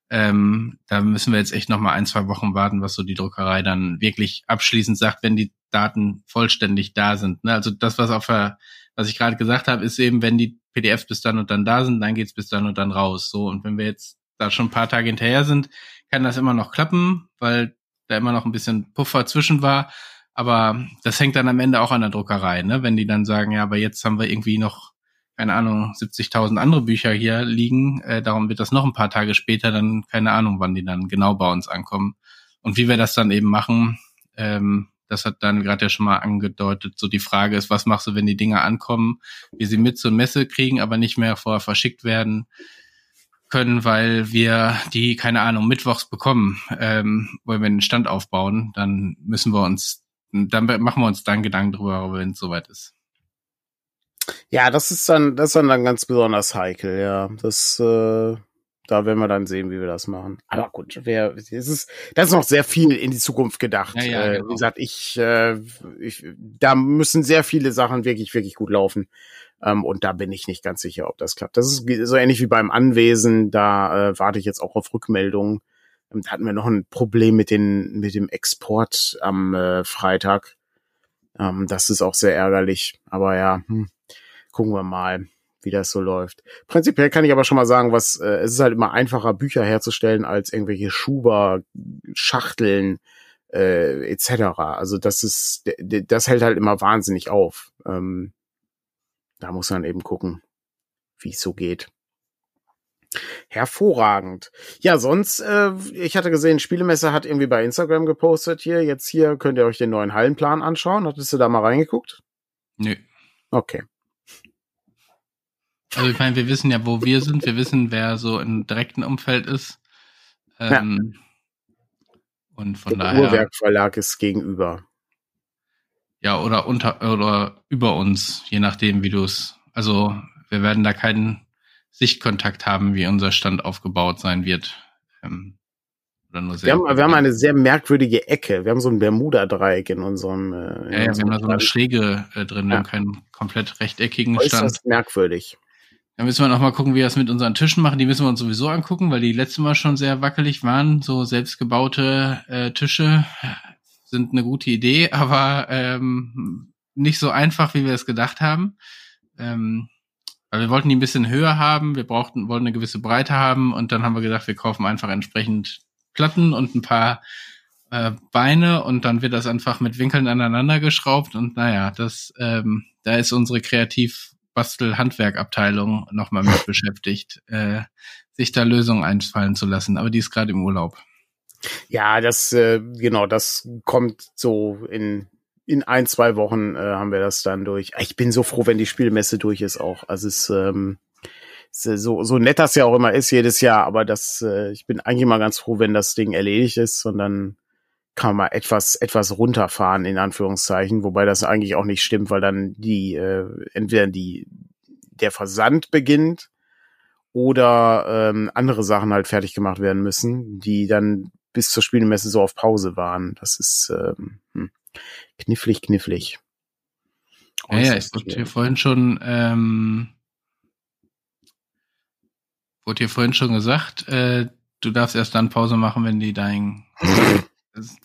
Speaker 1: Ähm, da müssen wir jetzt echt noch mal ein, zwei Wochen warten, was so die Druckerei dann wirklich abschließend sagt, wenn die Daten vollständig da sind. Ne? Also das, was auf der, was ich gerade gesagt habe, ist eben, wenn die PDFs bis dann und dann da sind, dann geht's bis dann und dann raus. So und wenn wir jetzt da schon ein paar Tage hinterher sind, kann das immer noch klappen, weil da immer noch ein bisschen Puffer zwischen war. Aber das hängt dann am Ende auch an der Druckerei, ne? Wenn die dann sagen, ja, aber jetzt haben wir irgendwie noch, keine Ahnung, 70.000 andere Bücher hier liegen, äh, darum wird das noch ein paar Tage später, dann keine Ahnung, wann die dann genau bei uns ankommen. Und wie wir das dann eben machen, ähm, das hat dann gerade ja schon mal angedeutet. So die Frage ist, was machst du, wenn die Dinge ankommen, wir sie mit zur Messe kriegen, aber nicht mehr vorher verschickt werden können, weil wir die, keine Ahnung, mittwochs bekommen, ähm, wollen wir den Stand aufbauen, dann müssen wir uns, dann machen wir uns dann Gedanken drüber, wenn es soweit ist.
Speaker 3: Ja, das ist dann, das ist dann, dann ganz besonders heikel, ja. Das, äh, da werden wir dann sehen, wie wir das machen. Aber gut, wer, es ist, das ist noch sehr viel in die Zukunft gedacht. Ja, ja, äh, genau. Wie gesagt, ich, äh, ich, da müssen sehr viele Sachen wirklich, wirklich gut laufen. Ähm, und da bin ich nicht ganz sicher, ob das klappt. Das ist so ähnlich wie beim Anwesen. Da äh, warte ich jetzt auch auf Rückmeldungen. Ähm, da hatten wir noch ein Problem mit den, mit dem Export am äh, Freitag. Ähm, das ist auch sehr ärgerlich. Aber ja, hm, gucken wir mal wie das so läuft. Prinzipiell kann ich aber schon mal sagen, was äh, es ist halt immer einfacher, Bücher herzustellen als irgendwelche Schuber, Schachteln äh, etc. Also das ist, das hält halt immer wahnsinnig auf. Ähm, da muss man eben gucken, wie es so geht. Hervorragend. Ja, sonst, äh, ich hatte gesehen, Spielemesse hat irgendwie bei Instagram gepostet hier. Jetzt hier könnt ihr euch den neuen Hallenplan anschauen. Hattest du da mal reingeguckt?
Speaker 1: Nö.
Speaker 3: Okay.
Speaker 1: Also ich meine, wir wissen ja, wo wir sind. Wir wissen, wer so im direkten Umfeld ist. Ähm, ja. Und von Der daher.
Speaker 3: Uhrwerkverlag ist gegenüber.
Speaker 1: Ja, oder unter oder über uns, je nachdem, wie du es. Also wir werden da keinen Sichtkontakt haben, wie unser Stand aufgebaut sein wird. Ähm,
Speaker 3: oder nur sehr wir, haben, wir haben eine sehr merkwürdige Ecke. Wir haben so ein Bermuda-Dreieck in unserem. Äh,
Speaker 1: ja, ja, wir haben da so eine Schräge äh, drin, wir haben keinen komplett rechteckigen
Speaker 3: Äußerst Stand. Das ist merkwürdig.
Speaker 1: Da müssen wir noch mal gucken, wie wir das mit unseren Tischen machen. Die müssen wir uns sowieso angucken, weil die letzte Mal schon sehr wackelig waren. So selbstgebaute äh, Tische sind eine gute Idee, aber ähm, nicht so einfach, wie wir es gedacht haben. Ähm, weil wir wollten die ein bisschen höher haben, wir brauchten, wollten eine gewisse Breite haben und dann haben wir gedacht, wir kaufen einfach entsprechend Platten und ein paar äh, Beine und dann wird das einfach mit Winkeln aneinander geschraubt und naja, das, ähm, da ist unsere Kreativ- Bastel-Handwerkabteilung nochmal mit beschäftigt, äh, sich da Lösungen einfallen zu lassen. Aber die ist gerade im Urlaub.
Speaker 3: Ja, das, äh, genau, das kommt so in, in ein, zwei Wochen äh, haben wir das dann durch. Ich bin so froh, wenn die Spielmesse durch ist auch. Also es ähm, äh, so, so nett das ja auch immer ist jedes Jahr, aber das, äh, ich bin eigentlich immer ganz froh, wenn das Ding erledigt ist und dann kann man etwas, etwas runterfahren, in Anführungszeichen, wobei das eigentlich auch nicht stimmt, weil dann die, äh, entweder die, der Versand beginnt oder ähm, andere Sachen halt fertig gemacht werden müssen, die dann bis zur Spielmesse so auf Pause waren. Das ist ähm, hm, knifflig, knifflig.
Speaker 1: Ja, ja, ich wurde hier vorhin schon, ähm, wurde hier vorhin schon gesagt, äh, du darfst erst dann Pause machen, wenn die dein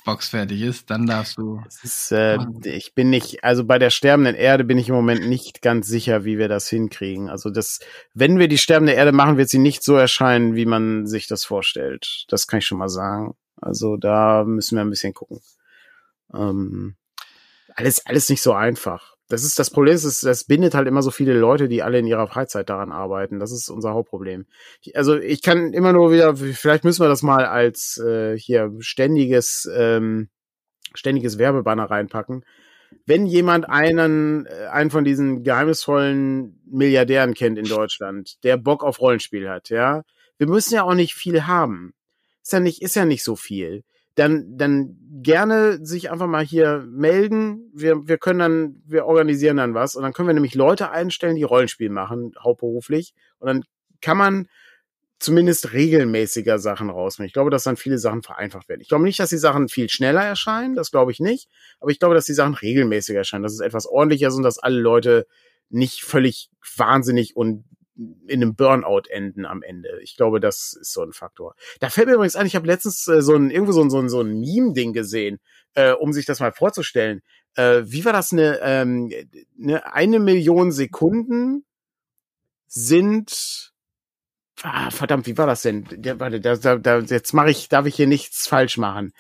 Speaker 1: Box fertig ist, dann darfst du.
Speaker 3: Ist, äh, ich bin nicht, also bei der sterbenden Erde bin ich im Moment nicht ganz sicher, wie wir das hinkriegen. Also das, wenn wir die sterbende Erde machen, wird sie nicht so erscheinen, wie man sich das vorstellt. Das kann ich schon mal sagen. Also da müssen wir ein bisschen gucken. Ähm, alles, alles nicht so einfach das ist das Problem, das, das bindet halt immer so viele Leute, die alle in ihrer Freizeit daran arbeiten. Das ist unser Hauptproblem. Also ich kann immer nur wieder, vielleicht müssen wir das mal als äh, hier ständiges, ähm, ständiges Werbebanner reinpacken. Wenn jemand einen, äh, einen von diesen geheimnisvollen Milliardären kennt in Deutschland, der Bock auf Rollenspiel hat, ja, wir müssen ja auch nicht viel haben. Ist ja nicht, ist ja nicht so viel dann, dann gerne sich einfach mal hier melden. Wir, wir können dann, wir organisieren dann was und dann können wir nämlich Leute einstellen, die Rollenspiel machen, hauptberuflich. Und dann kann man zumindest regelmäßiger Sachen rausnehmen. Ich glaube, dass dann viele Sachen vereinfacht werden. Ich glaube nicht, dass die Sachen viel schneller erscheinen, das glaube ich nicht. Aber ich glaube, dass die Sachen regelmäßiger erscheinen, dass es etwas ordentlicher ist und dass alle Leute nicht völlig wahnsinnig und in einem Burnout enden am Ende. Ich glaube, das ist so ein Faktor. Da fällt mir übrigens ein, ich habe letztens äh, so ein irgendwo so ein so ein, so ein Meme-Ding gesehen, äh, um sich das mal vorzustellen. Äh, wie war das eine, ähm, eine eine Million Sekunden sind ah, verdammt, wie war das denn? Der, warte, da, da, da, jetzt mache ich, darf ich hier nichts falsch machen.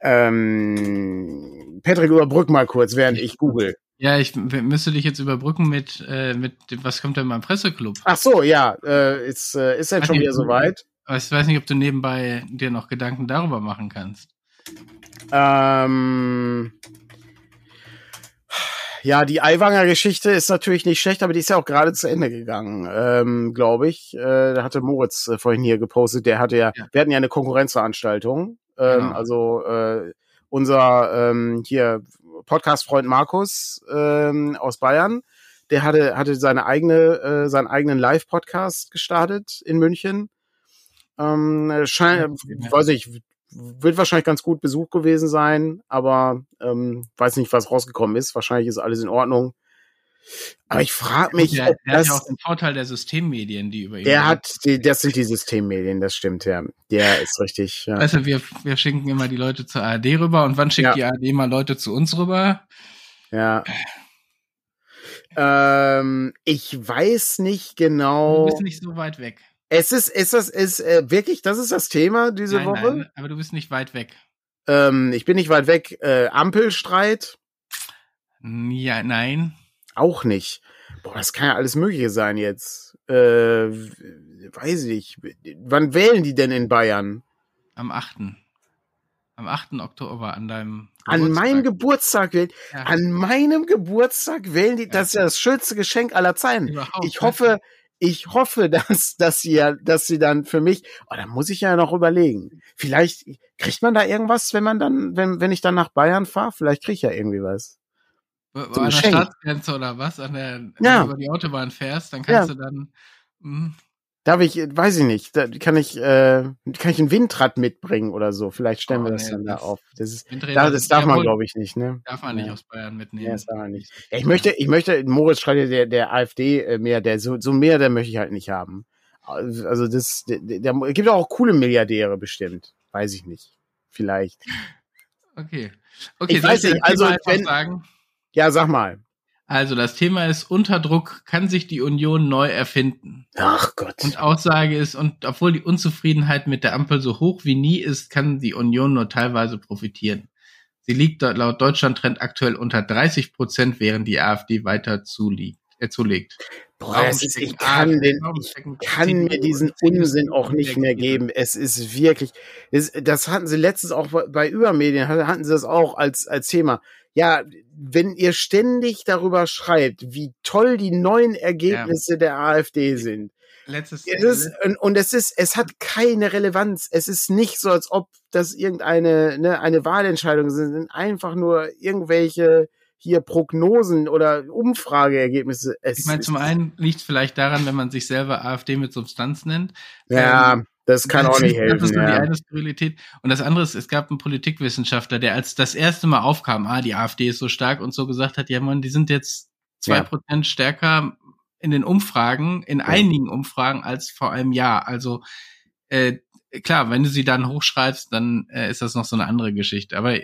Speaker 3: Ähm, Patrick, überbrück mal kurz, während ich google.
Speaker 1: Ja, ich müsste dich jetzt überbrücken mit, äh, mit was kommt denn beim Presseclub?
Speaker 3: Ach so, ja, äh, ist, äh, ist denn schon wieder soweit?
Speaker 1: Ich weiß nicht, ob du nebenbei dir noch Gedanken darüber machen kannst.
Speaker 3: Ähm, ja, die Aiwanger Geschichte ist natürlich nicht schlecht, aber die ist ja auch gerade zu Ende gegangen, ähm, glaube ich. Äh, da hatte Moritz äh, vorhin hier gepostet, der hatte ja, ja, wir hatten ja eine Konkurrenzveranstaltung. Ähm, genau. Also äh, unser ähm, hier Podcast-Freund Markus ähm, aus Bayern, der hatte, hatte seine eigene, äh, seinen eigenen Live-Podcast gestartet in München. Ähm, scheint, ja. weiß ich, wird wahrscheinlich ganz gut besucht gewesen sein, aber ähm, weiß nicht, was rausgekommen ist. Wahrscheinlich ist alles in Ordnung. Aber ich frage mich,
Speaker 1: der, der das, hat ja auch den Vorteil der Systemmedien, die über ihn.
Speaker 3: Der hat, die, das sind die Systemmedien, das stimmt ja. Der ist richtig. Ja.
Speaker 1: Also wir, wir schicken immer die Leute zur ARD rüber und wann schickt ja. die ARD mal Leute zu uns rüber?
Speaker 3: Ja. Ähm, ich weiß nicht genau.
Speaker 1: Du bist nicht so weit weg.
Speaker 3: Es ist, ist das, ist äh, wirklich, das ist das Thema diese
Speaker 1: nein,
Speaker 3: Woche.
Speaker 1: Nein, aber du bist nicht weit weg.
Speaker 3: Ähm, ich bin nicht weit weg. Äh, Ampelstreit?
Speaker 1: Ja, nein.
Speaker 3: Auch nicht. Boah, das kann ja alles Mögliche sein jetzt. Äh, weiß ich. Wann wählen die denn in Bayern?
Speaker 1: Am 8. Am 8. Oktober, an deinem
Speaker 3: Geburtstag. An meinem Geburtstag wählen. Ja. An meinem Geburtstag wählen die. Das ist ja das schönste Geschenk aller Zeiten. Überhaupt. Ich hoffe, ich hoffe, dass, dass sie ja, dass sie dann für mich, oh, da muss ich ja noch überlegen. Vielleicht kriegt man da irgendwas, wenn man dann, wenn, wenn ich dann nach Bayern fahre, vielleicht kriege ich ja irgendwie was.
Speaker 1: An der Stadtgrenze oder was? An der, ja. wenn du über die Autobahn fährst, dann kannst ja. du dann.
Speaker 3: Mh. Darf ich, weiß ich nicht, da kann ich, äh, kann ich ein Windrad mitbringen oder so? Vielleicht stellen oh, wir das nee, dann das da auf. Das ist, da, das darf man, glaube ich, nicht, ne?
Speaker 1: Darf man nicht aus Bayern mitnehmen. Ja, das darf man
Speaker 3: nicht. Ja, ich möchte, ich möchte, Moritz schreibt der, der AfD äh, mehr, der so, so mehr, der möchte ich halt nicht haben. Also das, der, der gibt auch coole Milliardäre bestimmt. Weiß ich nicht. Vielleicht.
Speaker 1: Okay. Okay,
Speaker 3: ich weiß nicht, also wenn, sagen? Ja, sag mal.
Speaker 1: Also das Thema ist, unter Druck kann sich die Union neu erfinden.
Speaker 3: Ach Gott.
Speaker 1: Und Aussage ist, und obwohl die Unzufriedenheit mit der Ampel so hoch wie nie ist, kann die Union nur teilweise profitieren. Sie liegt laut Deutschland-Trend aktuell unter 30 Prozent, während die AfD weiter zuliegt, äh, zulegt.
Speaker 3: Boah, es ist, ich kann, den, ich kann mir diesen Unsinn auch nicht mehr geben. Es ist wirklich, das, das hatten sie letztens auch bei Übermedien, hatten sie das auch als, als Thema ja, wenn ihr ständig darüber schreibt, wie toll die neuen Ergebnisse ja. der AfD sind. Letztes, es ist, und, und es ist, es hat keine Relevanz. Es ist nicht so, als ob das irgendeine ne, eine Wahlentscheidung sind, sind einfach nur irgendwelche hier Prognosen oder Umfrageergebnisse.
Speaker 1: Es ich meine, zum einen liegt es vielleicht daran, wenn man sich selber AfD mit Substanz nennt.
Speaker 3: Ja. Ähm, das kann auch nicht helfen.
Speaker 1: Das ist
Speaker 3: ja.
Speaker 1: die eine Priorität. Und das andere ist, es gab einen Politikwissenschaftler, der als das erste Mal aufkam, ah, die AfD ist so stark und so gesagt hat, ja man, die sind jetzt zwei Prozent ja. stärker in den Umfragen, in ja. einigen Umfragen als vor einem Jahr. Also äh, klar, wenn du sie dann hochschreibst, dann äh, ist das noch so eine andere Geschichte. Aber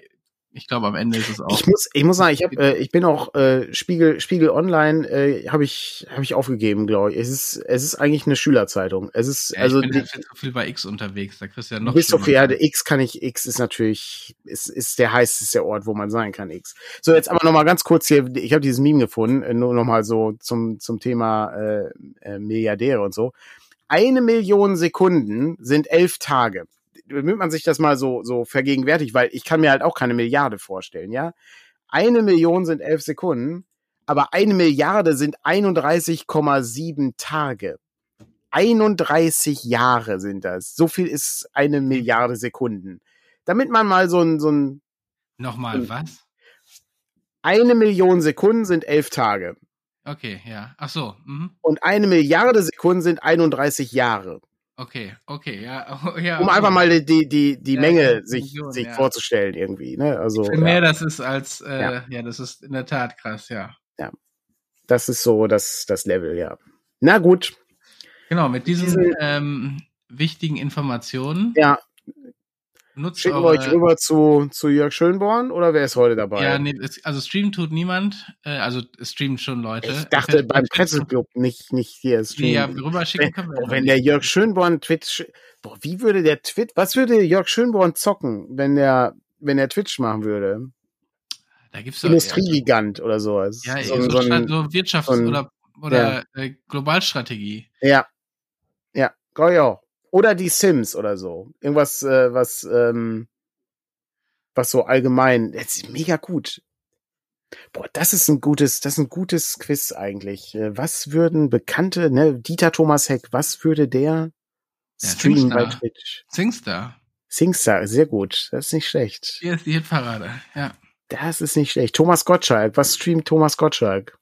Speaker 1: ich glaube, am Ende ist es auch.
Speaker 3: Ich muss, ich muss sagen, ich habe, äh, ich bin auch äh, Spiegel, Spiegel Online, äh, habe ich, habe ich aufgegeben, glaube ich. Es ist, es ist eigentlich eine Schülerzeitung. Es ist, ja, also
Speaker 1: ich bin halt so viel bei X unterwegs. Da kriegst du ja noch.
Speaker 3: Du bist so viel, ja, X kann ich, X ist natürlich, ist, ist der heißeste Ort, wo man sein kann. X. So jetzt aber noch mal ganz kurz hier. Ich habe dieses Meme gefunden, äh, nur noch mal so zum zum Thema äh, äh, Milliardäre und so. Eine Million Sekunden sind elf Tage damit man sich das mal so, so vergegenwärtigt, weil ich kann mir halt auch keine Milliarde vorstellen, ja. Eine Million sind elf Sekunden, aber eine Milliarde sind 31,7 Tage. 31 Jahre sind das. So viel ist eine Milliarde Sekunden. Damit man mal so ein, so ein.
Speaker 1: Nochmal, was?
Speaker 3: Eine Million Sekunden sind elf Tage.
Speaker 1: Okay, ja. Ach so. Mhm.
Speaker 3: Und eine Milliarde Sekunden sind 31 Jahre.
Speaker 1: Okay, okay, ja, oh, ja.
Speaker 3: Um
Speaker 1: okay.
Speaker 3: einfach mal die, die, die ja, Menge sich, Million, sich ja. vorzustellen irgendwie, ne? Also.
Speaker 1: Viel mehr das ist als, äh, ja. das ist in der Tat krass, ja.
Speaker 3: Ja. Das ist so das, das Level, ja. Na gut.
Speaker 1: Genau, mit diesen, diesen ähm, wichtigen Informationen.
Speaker 3: Ja, Nutzt Schicken wir euch rüber zu, zu Jörg Schönborn oder wer ist heute dabei?
Speaker 1: Ja, nee, also streamen tut niemand. Äh, also streamen schon Leute.
Speaker 3: Ich dachte beim Presseklub nicht, nicht hier
Speaker 1: streamen. Nee, ja, rüber schicken können
Speaker 3: wir. Wenn, der Jörg Schönborn Twitch, boah, wie würde der Twit, was würde Jörg Schönborn zocken, wenn der, wenn er Twitch machen würde.
Speaker 1: Da gibt's doch
Speaker 3: Industriegigant oder sowas.
Speaker 1: Ja,
Speaker 3: so,
Speaker 1: so,
Speaker 3: so,
Speaker 1: so, Wirtschafts-
Speaker 3: so ein-
Speaker 1: oder, oder äh, Globalstrategie.
Speaker 3: ja. Ja, ich auch. Oder die Sims oder so. Irgendwas, äh, was, ähm, was so allgemein. Jetzt ist mega gut. Boah, das ist ein gutes, das ist ein gutes Quiz eigentlich. Äh, Was würden bekannte, ne, Dieter Thomas Heck, was würde der
Speaker 1: Ja,
Speaker 3: streamen bei
Speaker 1: Singstar.
Speaker 3: Twitch?
Speaker 1: Singstar.
Speaker 3: Singstar, sehr gut. Das ist nicht schlecht.
Speaker 1: Hier ist die Hitparade. Ja.
Speaker 3: Das ist nicht schlecht. Thomas Gottschalk, was streamt Thomas Gottschalk?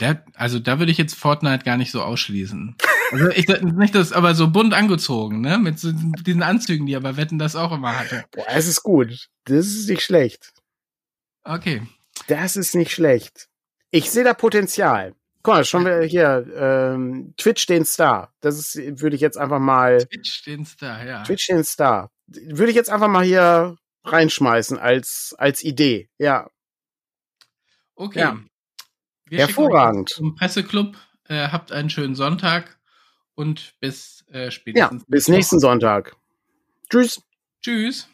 Speaker 1: Der, also da würde ich jetzt Fortnite gar nicht so ausschließen. Also ich nicht das, aber so bunt angezogen, ne? Mit so diesen Anzügen, die aber Wetten das auch immer hatte.
Speaker 3: Boah, es ist gut. Das ist nicht schlecht.
Speaker 1: Okay.
Speaker 3: Das ist nicht schlecht. Ich sehe da Potenzial. Guck mal, schon wieder hier, ähm, Twitch den Star. Das ist, würde ich jetzt einfach mal,
Speaker 1: Twitch den Star, ja.
Speaker 3: Twitch den Star. Würde ich jetzt einfach mal hier reinschmeißen als, als Idee. Ja,
Speaker 1: Okay.
Speaker 3: Ja.
Speaker 1: Wir
Speaker 3: Hervorragend.
Speaker 1: Zum Presseclub. Äh, habt einen schönen Sonntag und bis äh,
Speaker 3: ja,
Speaker 1: spätestens.
Speaker 3: bis nächsten Sonntag. Tschüss.
Speaker 1: Tschüss.